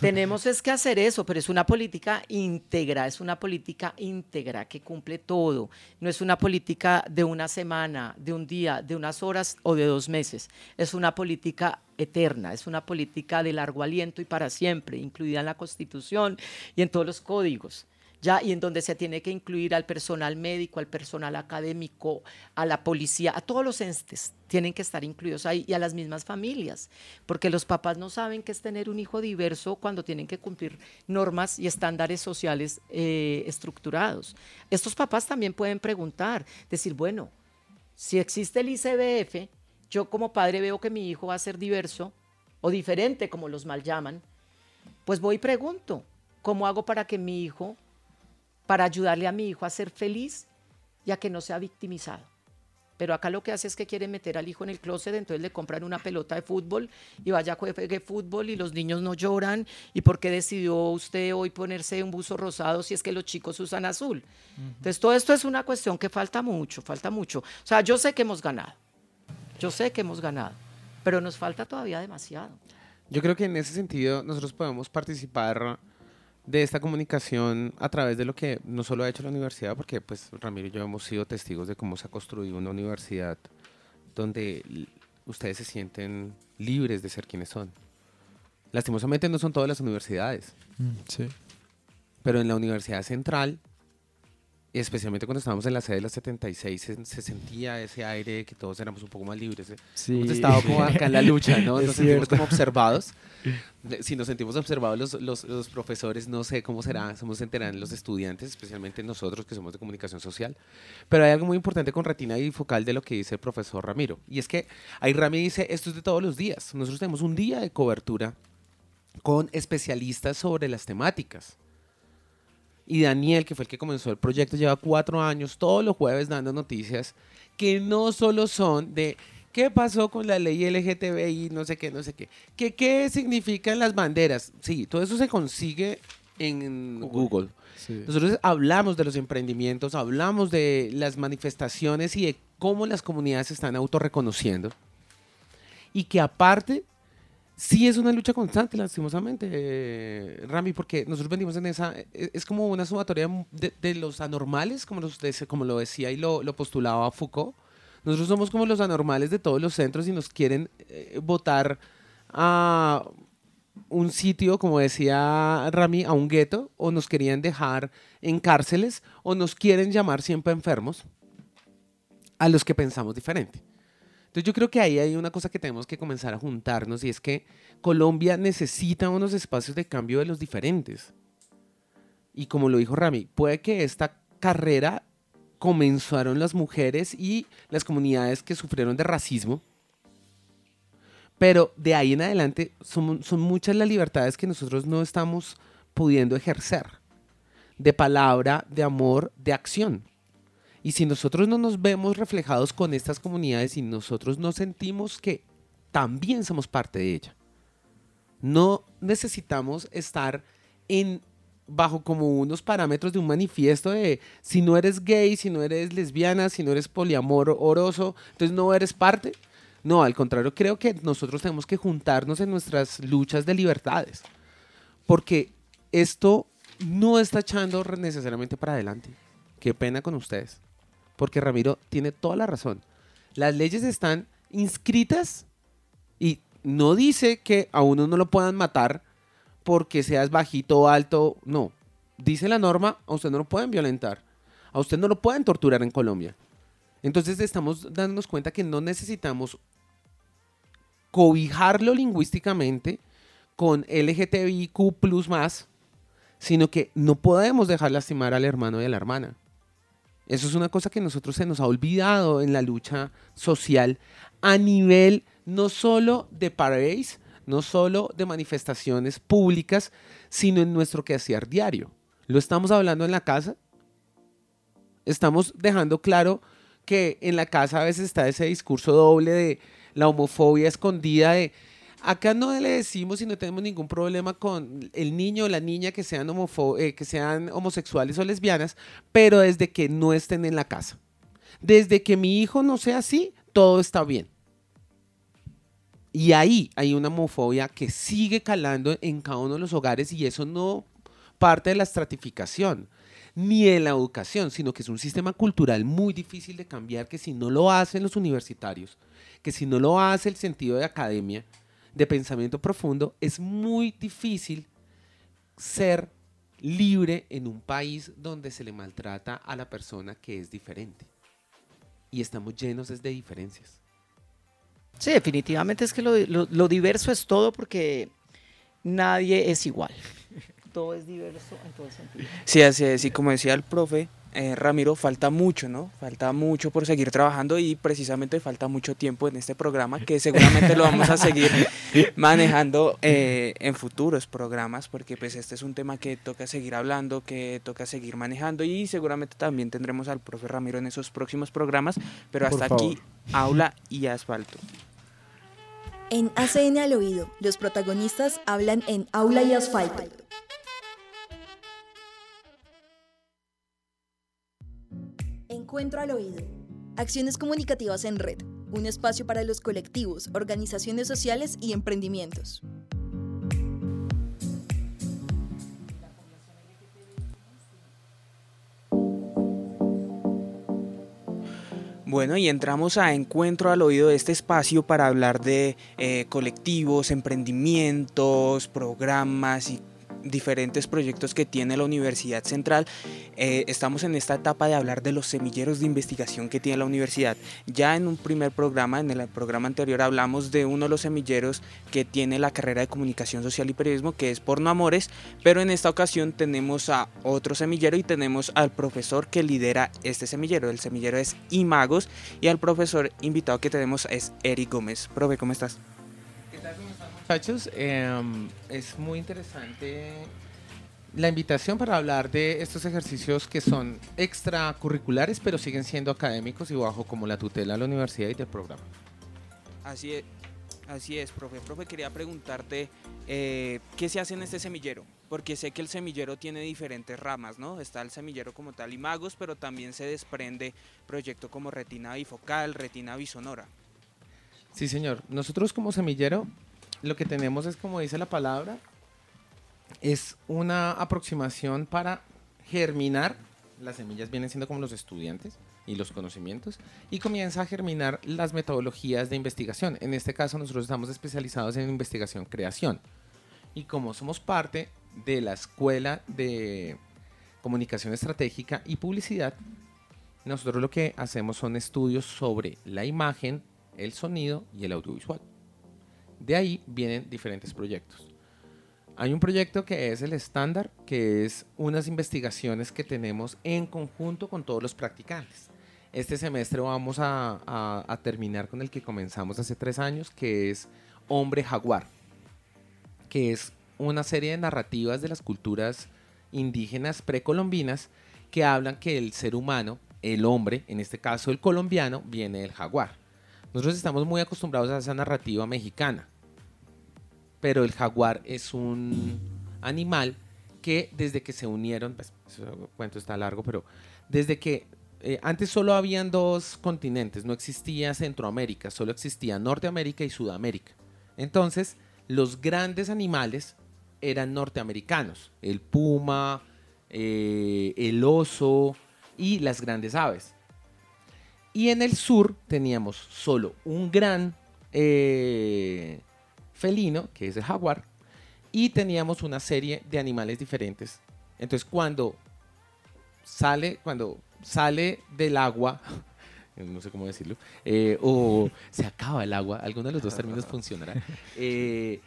tenemos es que hacer eso, pero es una política íntegra, es una política íntegra que cumple todo. No es una política de una semana, de un día, de unas horas o de dos meses. Es una política eterna, es una política de largo aliento y para siempre, incluida en la Constitución y en todos los códigos ya y en donde se tiene que incluir al personal médico, al personal académico, a la policía, a todos los entes tienen que estar incluidos ahí y a las mismas familias, porque los papás no saben qué es tener un hijo diverso cuando tienen que cumplir normas y estándares sociales eh, estructurados. Estos papás también pueden preguntar, decir, bueno, si existe el ICBF, yo como padre veo que mi hijo va a ser diverso o diferente, como los mal llaman, pues voy y pregunto, ¿cómo hago para que mi hijo para ayudarle a mi hijo a ser feliz y a que no sea victimizado. Pero acá lo que hace es que quiere meter al hijo en el closet, entonces le compran una pelota de fútbol y vaya a juegue fútbol y los niños no lloran. ¿Y por qué decidió usted hoy ponerse un buzo rosado si es que los chicos usan azul? Entonces todo esto es una cuestión que falta mucho, falta mucho. O sea, yo sé que hemos ganado, yo sé que hemos ganado, pero nos falta todavía demasiado. Yo creo que en ese sentido nosotros podemos participar de esta comunicación a través de lo que no solo ha hecho la universidad, porque pues Ramiro y yo hemos sido testigos de cómo se ha construido una universidad donde ustedes se sienten libres de ser quienes son. Lastimosamente no son todas las universidades, Mm, Sí. pero en la Universidad Central, especialmente cuando estábamos en la sede de la 76, se, se sentía ese aire de que todos éramos un poco más libres. ¿eh? Sí. Hemos estado como [laughs] acá en la lucha, ¿no? Es Nos sentimos cierto. como observados. Si nos sentimos observados los, los- los profesores, no sé cómo será, cómo se enterarán los estudiantes, especialmente nosotros que somos de comunicación social. Pero hay algo muy importante con retina y focal de lo que dice el profesor Ramiro. Y es que ahí Rami dice, esto es de todos los días. Nosotros tenemos un día de cobertura con especialistas sobre las temáticas. Y Daniel, que fue el que comenzó el proyecto, lleva cuatro años todos los jueves dando noticias que no solo son de qué pasó con la ley LGTBI, no sé qué, no sé qué, que qué significan las banderas. Sí, todo eso se consigue en Google. Sí. Nosotros hablamos de los emprendimientos, hablamos de las manifestaciones y de cómo las comunidades se están autorreconociendo. Y que aparte, sí es una lucha constante, lastimosamente, eh, Rami, porque nosotros venimos en esa, e- es como una sumatoria de, los anormales, como, los como lo decía y lo, lo postulaba Foucault. Nosotros somos como los anormales de todos los centros y nos quieren eh, votar a un sitio, como decía Rami, a un gueto, o nos querían dejar en cárceles, o nos quieren llamar siempre enfermos a los que pensamos diferente. Entonces yo creo que ahí hay una cosa que tenemos que comenzar a juntarnos y es que Colombia necesita unos espacios de cambio de los diferentes. Y como lo dijo Rami, puede que esta carrera comenzaron las mujeres y las comunidades que sufrieron de racismo, pero de ahí en adelante son, son muchas las libertades que nosotros no estamos pudiendo ejercer, de palabra, de amor, de acción. Y si nosotros no nos vemos reflejados con estas comunidades y nosotros no sentimos que también somos parte de ella, no necesitamos estar en bajo como unos parámetros de un manifiesto de si no eres gay, si no eres lesbiana, si no eres poliamoroso, entonces no eres parte. No, al contrario, creo que nosotros tenemos que juntarnos en nuestras luchas de libertades, porque esto no está echando necesariamente para adelante. Qué pena con ustedes, porque Ramiro tiene toda la razón. Las leyes están inscritas y no dice que a uno no lo puedan matar porque seas bajito o alto, no. Dice la norma, a usted no lo pueden violentar, a usted no lo pueden torturar en Colombia. Entonces estamos dándonos cuenta que no necesitamos cobijarlo lingüísticamente con LGTBIQ más, sino que no podemos dejar lastimar al hermano y a la hermana. Eso es una cosa que nosotros se nos ha olvidado en la lucha social a nivel no solo de parades, no solo de manifestaciones públicas, sino en nuestro quehacer diario. Lo estamos hablando en la casa. Estamos dejando claro que en la casa a veces está ese discurso doble de la homofobia escondida de acá no le decimos y no tenemos ningún problema con el niño o la niña que sean, homofo- eh, que sean homosexuales o lesbianas, pero desde que no estén en la casa. Desde que mi hijo no sea así, todo está bien. Y ahí hay una homofobia que sigue calando en cada uno de los hogares y eso no parte de la estratificación ni de la educación, sino que es un sistema cultural muy difícil de cambiar que si no lo hacen los universitarios, que si no lo hace el sentido de academia, de pensamiento profundo, es muy difícil ser libre en un país donde se le maltrata a la persona que es diferente. Y estamos llenos es de diferencias. Sí, definitivamente es que lo, lo- lo diverso es todo porque nadie es igual. [laughs] Todo es diverso en todo sentido. Sí, así es. Y como decía el profe eh, Ramiro, falta mucho, ¿no? Falta mucho por seguir trabajando y precisamente falta mucho tiempo en este programa que seguramente lo vamos a seguir [laughs] manejando eh, en futuros programas porque pues este es un tema que toca seguir hablando, que toca seguir manejando y seguramente también tendremos al profe Ramiro en esos próximos programas, pero hasta aquí aula y asfalto. En ACN al oído, los protagonistas hablan en aula y asfalto. Encuentro al oído. Acciones comunicativas en red. Un espacio para los colectivos, organizaciones sociales y emprendimientos. Bueno, y entramos a Encuentro al Oído de este espacio para hablar de eh, colectivos, emprendimientos, programas y diferentes proyectos que tiene la Universidad Central. Eh, estamos en esta etapa de hablar de los semilleros de investigación que tiene la universidad. Ya en un primer programa, en el programa anterior, hablamos de uno de los semilleros que tiene la carrera de comunicación social y periodismo, que es Porno Amores, pero en esta ocasión tenemos a otro semillero y tenemos al profesor que lidera este semillero. El semillero es Imagos y al profesor invitado que tenemos es Eric Gómez. Profe, ¿cómo estás? Muchachos. Em, es muy interesante la invitación para hablar de estos ejercicios que son extracurriculares, pero siguen siendo académicos y bajo como la tutela de la universidad y del programa. Así es, así es, profe. Profe, quería preguntarte eh, qué se hace en este semillero, porque sé que el semillero tiene diferentes ramas, ¿no? Está el semillero como tal y magos, pero también se desprende proyecto como retina bifocal, retina bisonora. Sí, señor. Nosotros como semillero lo que tenemos es, como dice la palabra, es una aproximación para germinar, las semillas vienen siendo como los estudiantes y los conocimientos, y comienza a germinar las metodologías de investigación. En este caso nosotros estamos especializados en investigación-creación. Y como somos parte de la Escuela de Comunicación Estratégica y Publicidad, nosotros lo que hacemos son estudios sobre la imagen, el sonido y el audiovisual. De ahí vienen diferentes proyectos. Hay un proyecto que es el estándar, que es unas investigaciones que tenemos en conjunto con todos los practicantes. Este semestre vamos a, terminar con el que comenzamos hace tres años, que es Hombre Jaguar, que es una serie de narrativas de las culturas indígenas precolombinas que hablan que el ser humano, el hombre, en este caso el colombiano, viene del jaguar. Nosotros estamos muy acostumbrados a esa narrativa mexicana, pero el jaguar es un animal que desde que se unieron, pues, el cuento está largo, pero desde que eh, antes solo habían dos continentes, no existía Centroamérica, solo existía Norteamérica y Sudamérica. Entonces, los grandes animales eran norteamericanos, el puma, eh, el oso y las grandes aves. Y en el sur teníamos solo un gran eh, felino, que es el jaguar, y teníamos una serie de animales diferentes. Entonces cuando sale, cuando sale del agua, [laughs] no sé cómo decirlo, eh, o se acaba el agua, alguno de los dos términos funcionará, eh,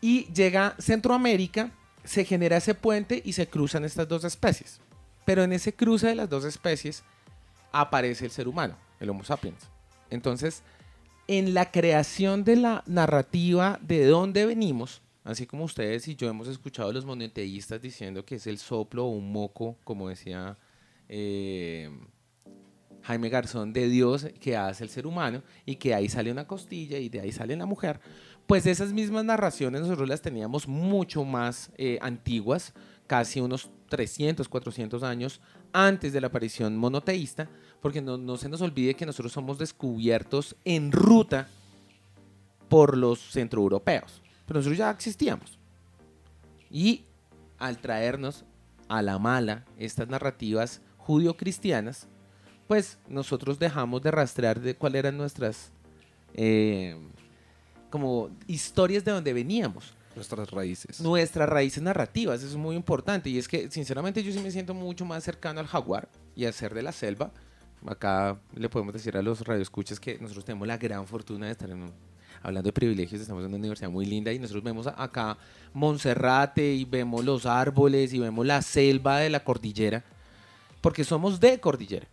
y llega Centroamérica, se genera ese puente y se cruzan estas dos especies. Pero en ese cruce de las dos especies aparece el ser humano, el Homo sapiens. Entonces, en la creación de la narrativa de dónde venimos, así como ustedes y yo hemos escuchado a los monoteístas diciendo que es el soplo o un moco, como decía eh, Jaime Garzón, de Dios que hace el ser humano y que ahí sale una costilla y de ahí sale la mujer, pues esas mismas narraciones nosotros las teníamos mucho más eh, antiguas, casi unos 300, 400 años antes de la aparición monoteísta, porque no, se nos olvide que nosotros somos descubiertos en ruta por los centroeuropeos, pero nosotros ya existíamos. Y al traernos a la mala estas narrativas judio-cristianas, pues nosotros dejamos de rastrear de cuáles eran nuestras eh, como historias de donde veníamos. Nuestras raíces. Nuestras raíces narrativas, eso es muy importante. Y es que, sinceramente, yo sí me siento mucho más cercano al jaguar y a ser de la selva. Acá le podemos decir a los radioescuchas que nosotros tenemos la gran fortuna de estar en hablando de privilegios, estamos en una universidad muy linda y nosotros vemos acá Monserrate y vemos los árboles y vemos la selva de la cordillera, porque somos de cordillera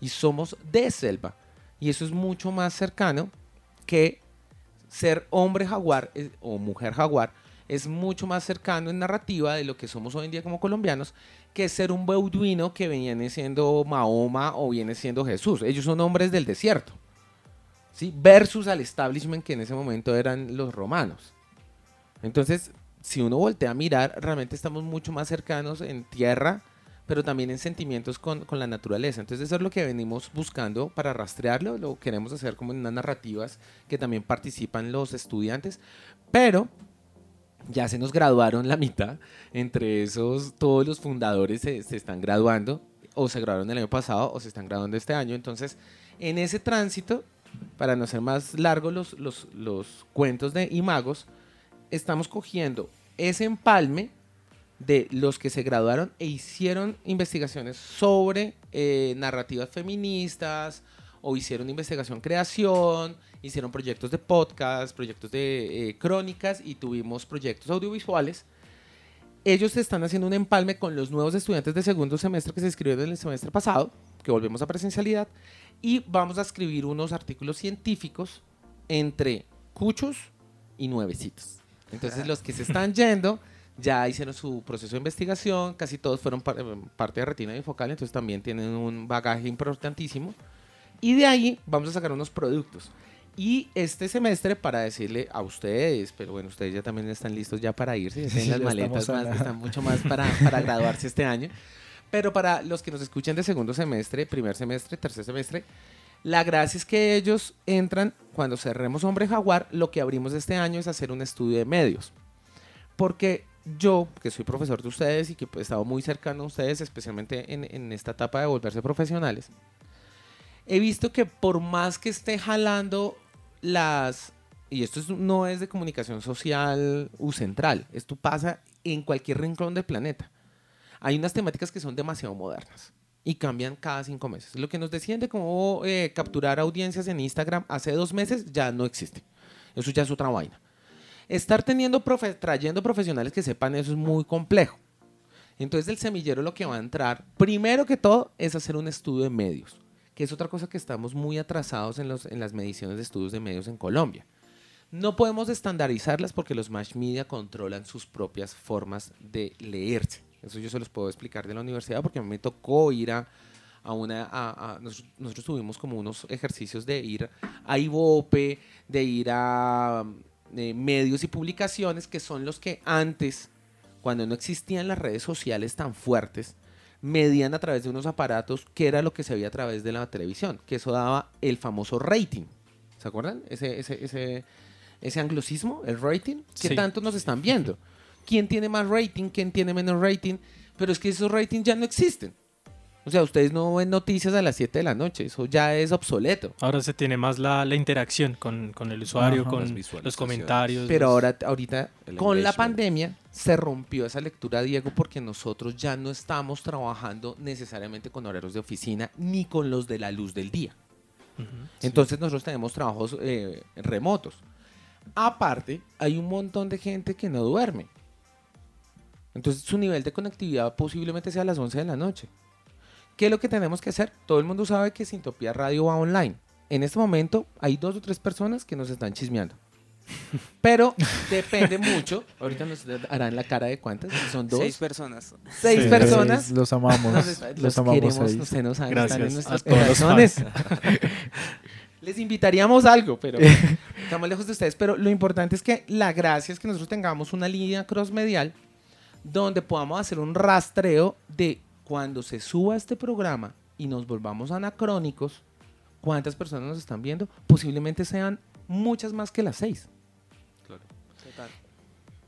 y somos de selva. Y eso es mucho más cercano que ser hombre jaguar o mujer jaguar es mucho más cercano en narrativa de lo que somos hoy en día como colombianos que ser un beduino que viene siendo Mahoma o viene siendo Jesús. Ellos son hombres del desierto. ¿sí? Versus al establishment que en ese momento eran los romanos. Entonces, si uno voltea a mirar, realmente estamos mucho más cercanos en tierra, pero también en sentimientos con, con, la naturaleza. Entonces eso es lo que venimos buscando para rastrearlo, lo queremos hacer como en unas narrativas que también participan los estudiantes, pero ya se nos graduaron la mitad. Entre esos, todos los fundadores se, están graduando, o se graduaron el año pasado, o se están graduando este año. Entonces, En ese tránsito, para no ser más largos los, los, los cuentos de Imagos, estamos cogiendo ese empalme de los que se graduaron e hicieron investigaciones sobre eh, narrativas feministas o hicieron investigación creación, hicieron proyectos de podcast, proyectos de eh, crónicas y tuvimos proyectos audiovisuales. Ellos están haciendo un empalme con los nuevos estudiantes de segundo semestre que se inscribieron el semestre pasado, que volvemos a presencialidad, y vamos a escribir unos artículos científicos entre cuchos y nuevecitos. Entonces los que se están yendo ya hicieron su proceso de investigación, casi todos fueron par- eh, parte de retina bifocal, entonces también tienen un bagaje importantísimo. Y de ahí vamos a sacar unos productos. Y este semestre, para decirle a ustedes, pero bueno, ustedes ya también están listos ya para irse, ya tienen [laughs] Sí, las ya maletas más, la- están mucho más para, para graduarse este año. Pero para los que nos escuchan de segundo semestre, primer semestre, tercer semestre, la gracia es que ellos entran, cuando cerremos Hombre Jaguar, lo que abrimos este año es hacer un estudio de medios. Porque yo, que soy profesor de ustedes y que pues, he estado muy cercano a ustedes, especialmente en, en esta etapa de volverse profesionales, he visto que por más que esté jalando las... Y esto es- no es de comunicación social u central, esto pasa en cualquier rincón del planeta. Hay unas temáticas que son demasiado modernas y cambian cada cinco meses. Lo que nos decían de cómo eh, capturar audiencias en Instagram hace dos meses ya no existe. Eso ya es otra vaina. Estar teniendo trayendo profesionales que sepan eso es muy complejo. Entonces el semillero lo que va a entrar, primero que todo, es hacer un estudio de medios, que es otra cosa que estamos muy atrasados en, los, en las mediciones de estudios de medios en Colombia. No podemos estandarizarlas porque los mass media controlan sus propias formas de leerse. Eso yo se los puedo explicar de la universidad porque a mí me tocó ir a, una... a- nosotros tuvimos como unos ejercicios de ir a IVOPE, de ir a eh, medios y publicaciones que son los que antes, cuando no existían las redes sociales tan fuertes, medían a través de unos aparatos que era lo que se veía a través de la televisión, que eso daba el famoso rating. ¿Se acuerdan? Ese, ese, ese, ese anglosismo, el rating, ¿qué Sí. tanto nos están viendo? ¿Quién tiene más rating? ¿Quién tiene menos rating? Pero es que esos ratings ya no existen. O sea, ustedes no ven noticias a las 7 de la noche, eso ya es obsoleto. Ahora se tiene más la, la interacción con, con el usuario, Ajá. con los comentarios. Pero los- ahora, ahorita, El con la pandemia, se rompió esa lectura, Diego, porque nosotros ya no estamos trabajando necesariamente con horarios de oficina ni con los de la luz del día. Entonces nosotros tenemos trabajos eh, remotos. Aparte, hay un montón de gente que no duerme. Entonces su nivel de conectividad posiblemente sea a las 11 de la noche. ¿Qué es lo que tenemos que hacer? Todo el mundo sabe que Sintopía Radio va online. En este momento hay dos o tres personas que nos están chismeando. [laughs] Pero depende mucho. Ahorita nos harán la cara de cuántas. si Son dos. Seis personas. seis Sí. personas. Los amamos. Nos- los los amamos queremos, ahí. ustedes no saben, Gracias están en a nuestros corazones. [laughs] Les invitaríamos algo, pero [laughs] estamos lejos de ustedes. Pero lo importante es que la gracia es que nosotros tengamos una línea cross-medial donde podamos hacer un rastreo de cuando se suba este programa y nos volvamos anacrónicos, cuántas personas nos están viendo. Posiblemente sean muchas más que las seis. Total.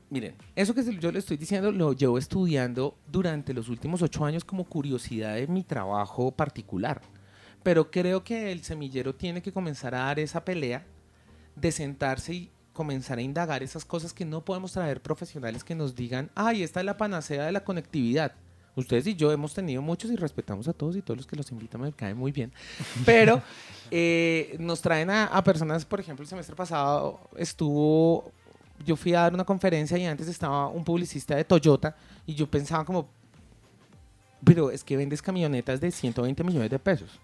Miren, eso que yo le estoy diciendo lo llevo estudiando durante los últimos ocho años como curiosidad de mi trabajo particular. Pero creo que el semillero tiene que comenzar a dar esa pelea de sentarse y comenzar a indagar esas cosas que no podemos traer profesionales que nos digan, ay, esta es la panacea de la conectividad. Ustedes y yo hemos tenido muchos y respetamos a todos y todos los que los invitan me caen muy bien. Pero [laughs] eh, nos traen a, a personas, por ejemplo, el semestre pasado estuvo, yo fui a dar una conferencia y antes estaba un publicista de Toyota y yo pensaba como, pero es que vendes camionetas de 120 millones de pesos.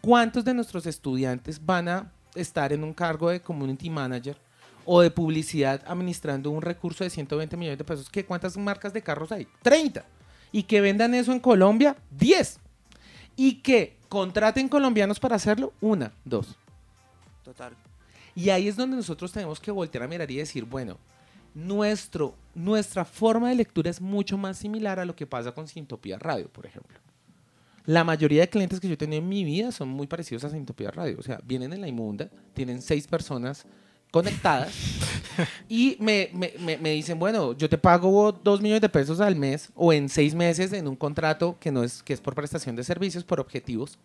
¿Cuántos de nuestros estudiantes van a estar en un cargo de community manager o de publicidad administrando un recurso de 120 millones de pesos? ¿Qué, ¿Cuántas marcas de carros hay? 30. Y que vendan eso en Colombia, 10. Y que contraten colombianos para hacerlo, una, dos. Total. Y ahí es donde nosotros tenemos que voltear a mirar y decir, bueno, nuestro, nuestra forma de lectura es mucho más similar a lo que pasa con Sintopía Radio, por ejemplo. La mayoría de clientes que yo he tenido en mi vida son muy parecidos a Sintopía Radio. O sea, vienen en la inmunda, tienen seis personas conectadas [laughs] y me, me- me- me dicen, bueno, yo te pago dos millones de pesos al mes o en seis meses en un contrato que, no es, que es por prestación de servicios, por objetivos.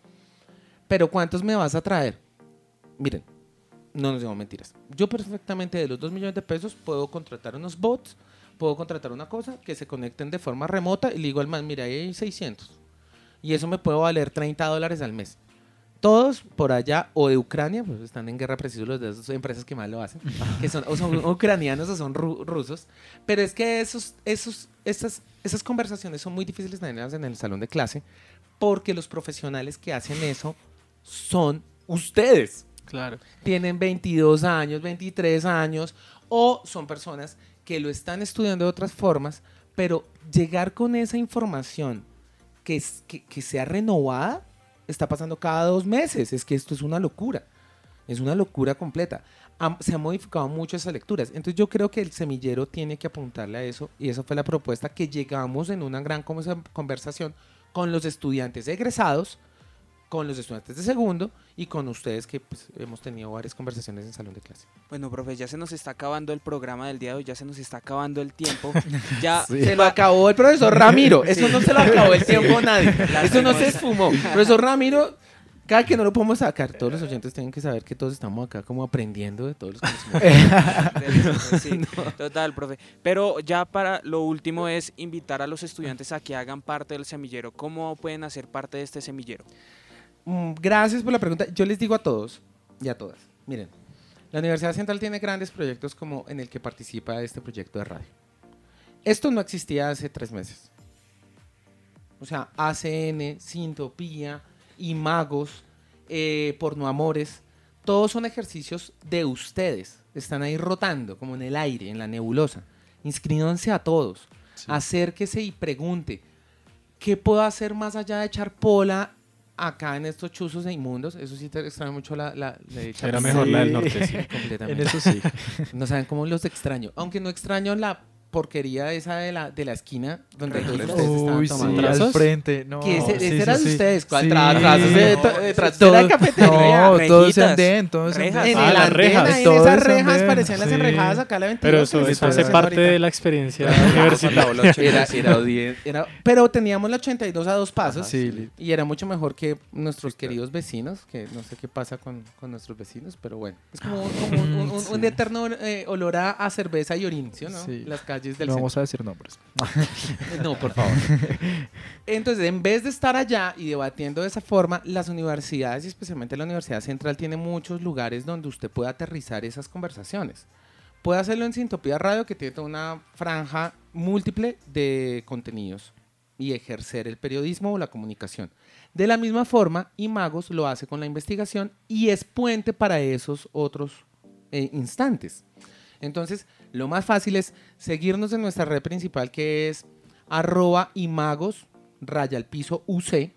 pero ¿cuántos me vas a traer? Miren, no nos digo mentiras. Yo perfectamente de los 2 millones de pesos puedo contratar unos bots, puedo contratar una cosa que se conecten de forma remota y le digo al man, mira, ahí hay 600. Y eso me puede valer 30 dólares al mes. Todos por allá o de Ucrania, pues están en guerra preciso los de esas empresas que más lo hacen, que son, o son [laughs] ucranianos o son ru- rusos. Pero es que esos, esos, esas, esas conversaciones son muy difíciles de tenerlas en el salón de clase porque los profesionales que hacen eso son ustedes Claro. tienen 22 años, 23 años, o son personas que lo están estudiando de otras formas, pero llegar con esa información que, es- que, que sea renovada está pasando cada dos meses. Es que esto es una locura. Es una locura completa. Se han modificado mucho esas lecturas. Entonces yo creo que el semillero tiene que apuntarle a eso y esa fue la propuesta que llegamos en una gran conversa- conversación con los estudiantes egresados, con los estudiantes de segundo y con ustedes que pues, hemos tenido varias conversaciones en salón de clase. Bueno, profe, ya se nos está acabando el programa del día de hoy, ya se nos está acabando el tiempo. [laughs] Ya Se lo acabó el profesor Ramiro. Eso no se lo acabó el tiempo a nadie. [laughs] Eso no se esfumó. Profesor Ramiro, cada que no lo podemos sacar, todos los oyentes tienen que saber que todos estamos acá como aprendiendo de todos los conocimientos. [laughs] Sí, total, profe. Pero ya para lo último es invitar a los estudiantes a que hagan parte del semillero. ¿Cómo pueden hacer parte de este semillero? Mm, Gracias por la pregunta. Yo les digo a todos y a todas, miren, la Universidad Central tiene grandes proyectos como en el que participa este proyecto de radio. Esto no existía hace tres meses. O sea, ACN, Sintopía, Imagos, eh, Pornoamores, todos son ejercicios de ustedes. Están ahí rotando, como en el aire, en la nebulosa. Inscríbanse a todos. Acérquese y pregunte, ¿qué puedo hacer más allá de echar pola acá en estos chuzos e inmundos? Eso sí te extraño mucho la, la, la de echar Era mejor la del norte, sí. Completamente. [laughs] En eso sí. No saben cómo los extraño. Aunque no extraño la porquería esa de la, de la esquina donde todos ustedes estaban Uy, sí, tomando. ¿Trazos? al frente. No, Que ese, sí, ese sí, era de sí. ustedes. ¿Cuál Sí. tra- trazos de, No, de, eso tra- es de la cafetería? No, todo rejitas, andén, todo es rejas. andén. En Ah, las rejas. en esas es rejas andén, parecían las sí. enrejadas acá a la 22. Pero eso, eso hace parte ahorita. de la experiencia universitaria. Era, era, era- pero teníamos la 82 a dos pasos Sí, y era mucho mejor que nuestros queridos vecinos, que no sé qué pasa con, con nuestros vecinos, pero bueno. Es como, un- como un, un- un- un eterno eh, olor a, cerveza y orin, ¿sí o no? Sí. Las calles del no centro. vamos a decir nombres. [laughs] No, por favor. Entonces, en vez de estar allá y debatiendo de esa forma, las universidades, y especialmente la Universidad Central, tiene muchos lugares donde usted puede aterrizar esas conversaciones. Puede hacerlo en Sintopía Radio, que tiene toda una franja múltiple de contenidos y ejercer el periodismo o la comunicación. De la misma forma, Imagos lo hace con la investigación y es puente para esos otros eh, instantes. Entonces, lo más fácil es seguirnos en nuestra red principal que es arroba imagos raya al piso UC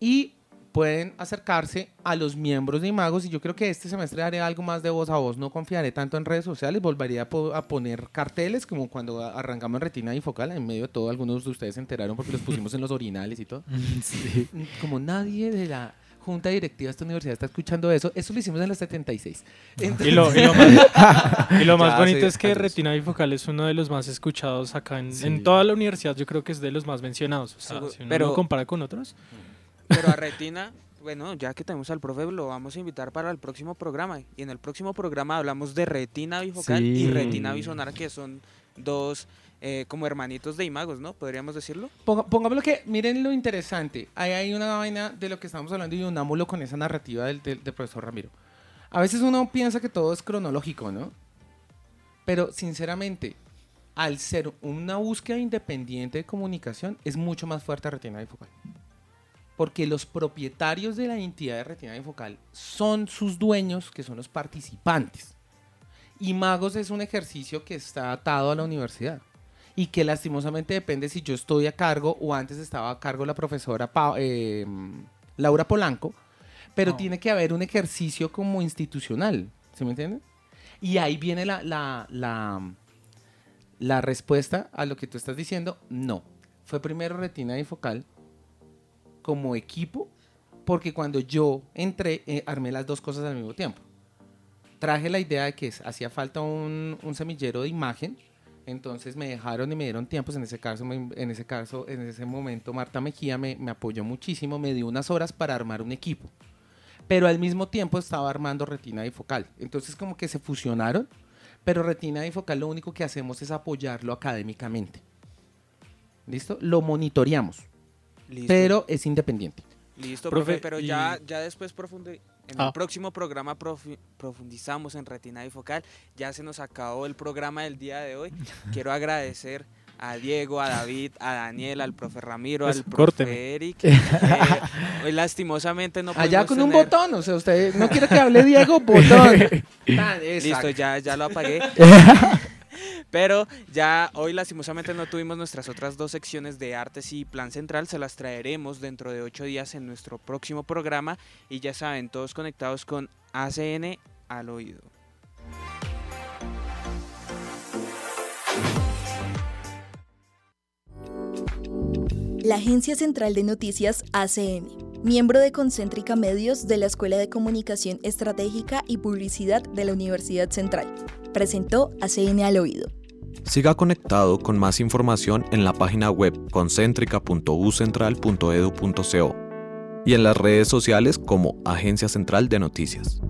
y pueden acercarse a los miembros de Imagos y yo creo que este semestre haré algo más de voz a voz, no confiaré tanto en redes sociales, volvería a, po- a poner carteles como cuando arrancamos en retina y focal, en medio de todo algunos de ustedes se enteraron porque los pusimos en los orinales y todo. [laughs] Sí. Como nadie de la junta directiva de esta universidad está escuchando eso, eso lo hicimos en los 76. Y lo, y lo más, [laughs] y lo [laughs] más Ya bonito es que años. Retina Bifocal es uno de los más escuchados acá en, Sí. en toda la universidad. Yo creo que es de los más mencionados. O sea, si uno pero- lo compara con otros. Pero a Retina, bueno, ya que tenemos al profe, lo vamos a invitar para el próximo programa. Y en el próximo programa hablamos de retina bifocal y retina bisonar, que son dos eh, como hermanitos de imagos, ¿no? Podríamos decirlo. Pongámoslo que, miren lo interesante. Ahí hay una vaina de lo que estamos hablando y unámoslo con esa narrativa del, del- del profesor Ramiro. A veces uno piensa que todo es cronológico, ¿no? Pero sinceramente, al ser una búsqueda independiente de comunicación, es mucho más fuerte retina bifocal. Porque los propietarios de la entidad de retina bifocal son sus dueños, que son los participantes. Y Magos es un ejercicio que está atado a la universidad y que lastimosamente depende si yo estoy a cargo o antes estaba a cargo la profesora Pa- eh, Laura Polanco, pero No. tiene que haber un ejercicio como institucional, ¿sí me entienden? Y ahí viene la, la, la, la respuesta a lo que tú estás diciendo, no. Fue primero retina y focal como equipo, porque cuando yo entré, eh, armé las dos cosas al mismo tiempo. Traje la idea de que hacía falta un, un semillero de imagen, Entonces me dejaron y me dieron tiempos. En ese caso, me- en ese caso, en ese momento, Marta Mejía me, me apoyó muchísimo, me dio unas horas para armar un equipo. Pero al mismo tiempo estaba armando retina bifocal. Entonces como que se fusionaron, pero retina bifocal lo único que hacemos es apoyarlo académicamente. ¿Listo? Lo monitoreamos, Listo. pero es independiente. Listo, Profe, profe, pero y- ya, ya después profundi- en Ah. el próximo programa profi- profundizamos en retina bifocal. Ya se nos acabó el programa del día de hoy. [laughs] Quiero agradecer a Diego, a David, a Daniel, al profe Ramiro, Pues, al profe córteme. Eric. [laughs] Eh, hoy lastimosamente no Allá pudimos con un botón, o sea, usted no quiere que hable Diego, botón. [laughs] Tan, Listo, ya, ya lo apagué. Pero ya hoy lastimosamente no tuvimos nuestras otras dos secciones de artes y plan central. Se las traeremos dentro de ocho días en nuestro próximo programa. Y ya saben, todos conectados con ACN al oído. La Agencia Central de Noticias ACN, miembro de Concéntrica Medios de la Escuela de Comunicación Estratégica y Publicidad de la Universidad Central, presentó ACN al oído. Siga conectado con más información en la página web concéntrica.ucentral.edu.co y en las redes sociales como Agencia Central de Noticias.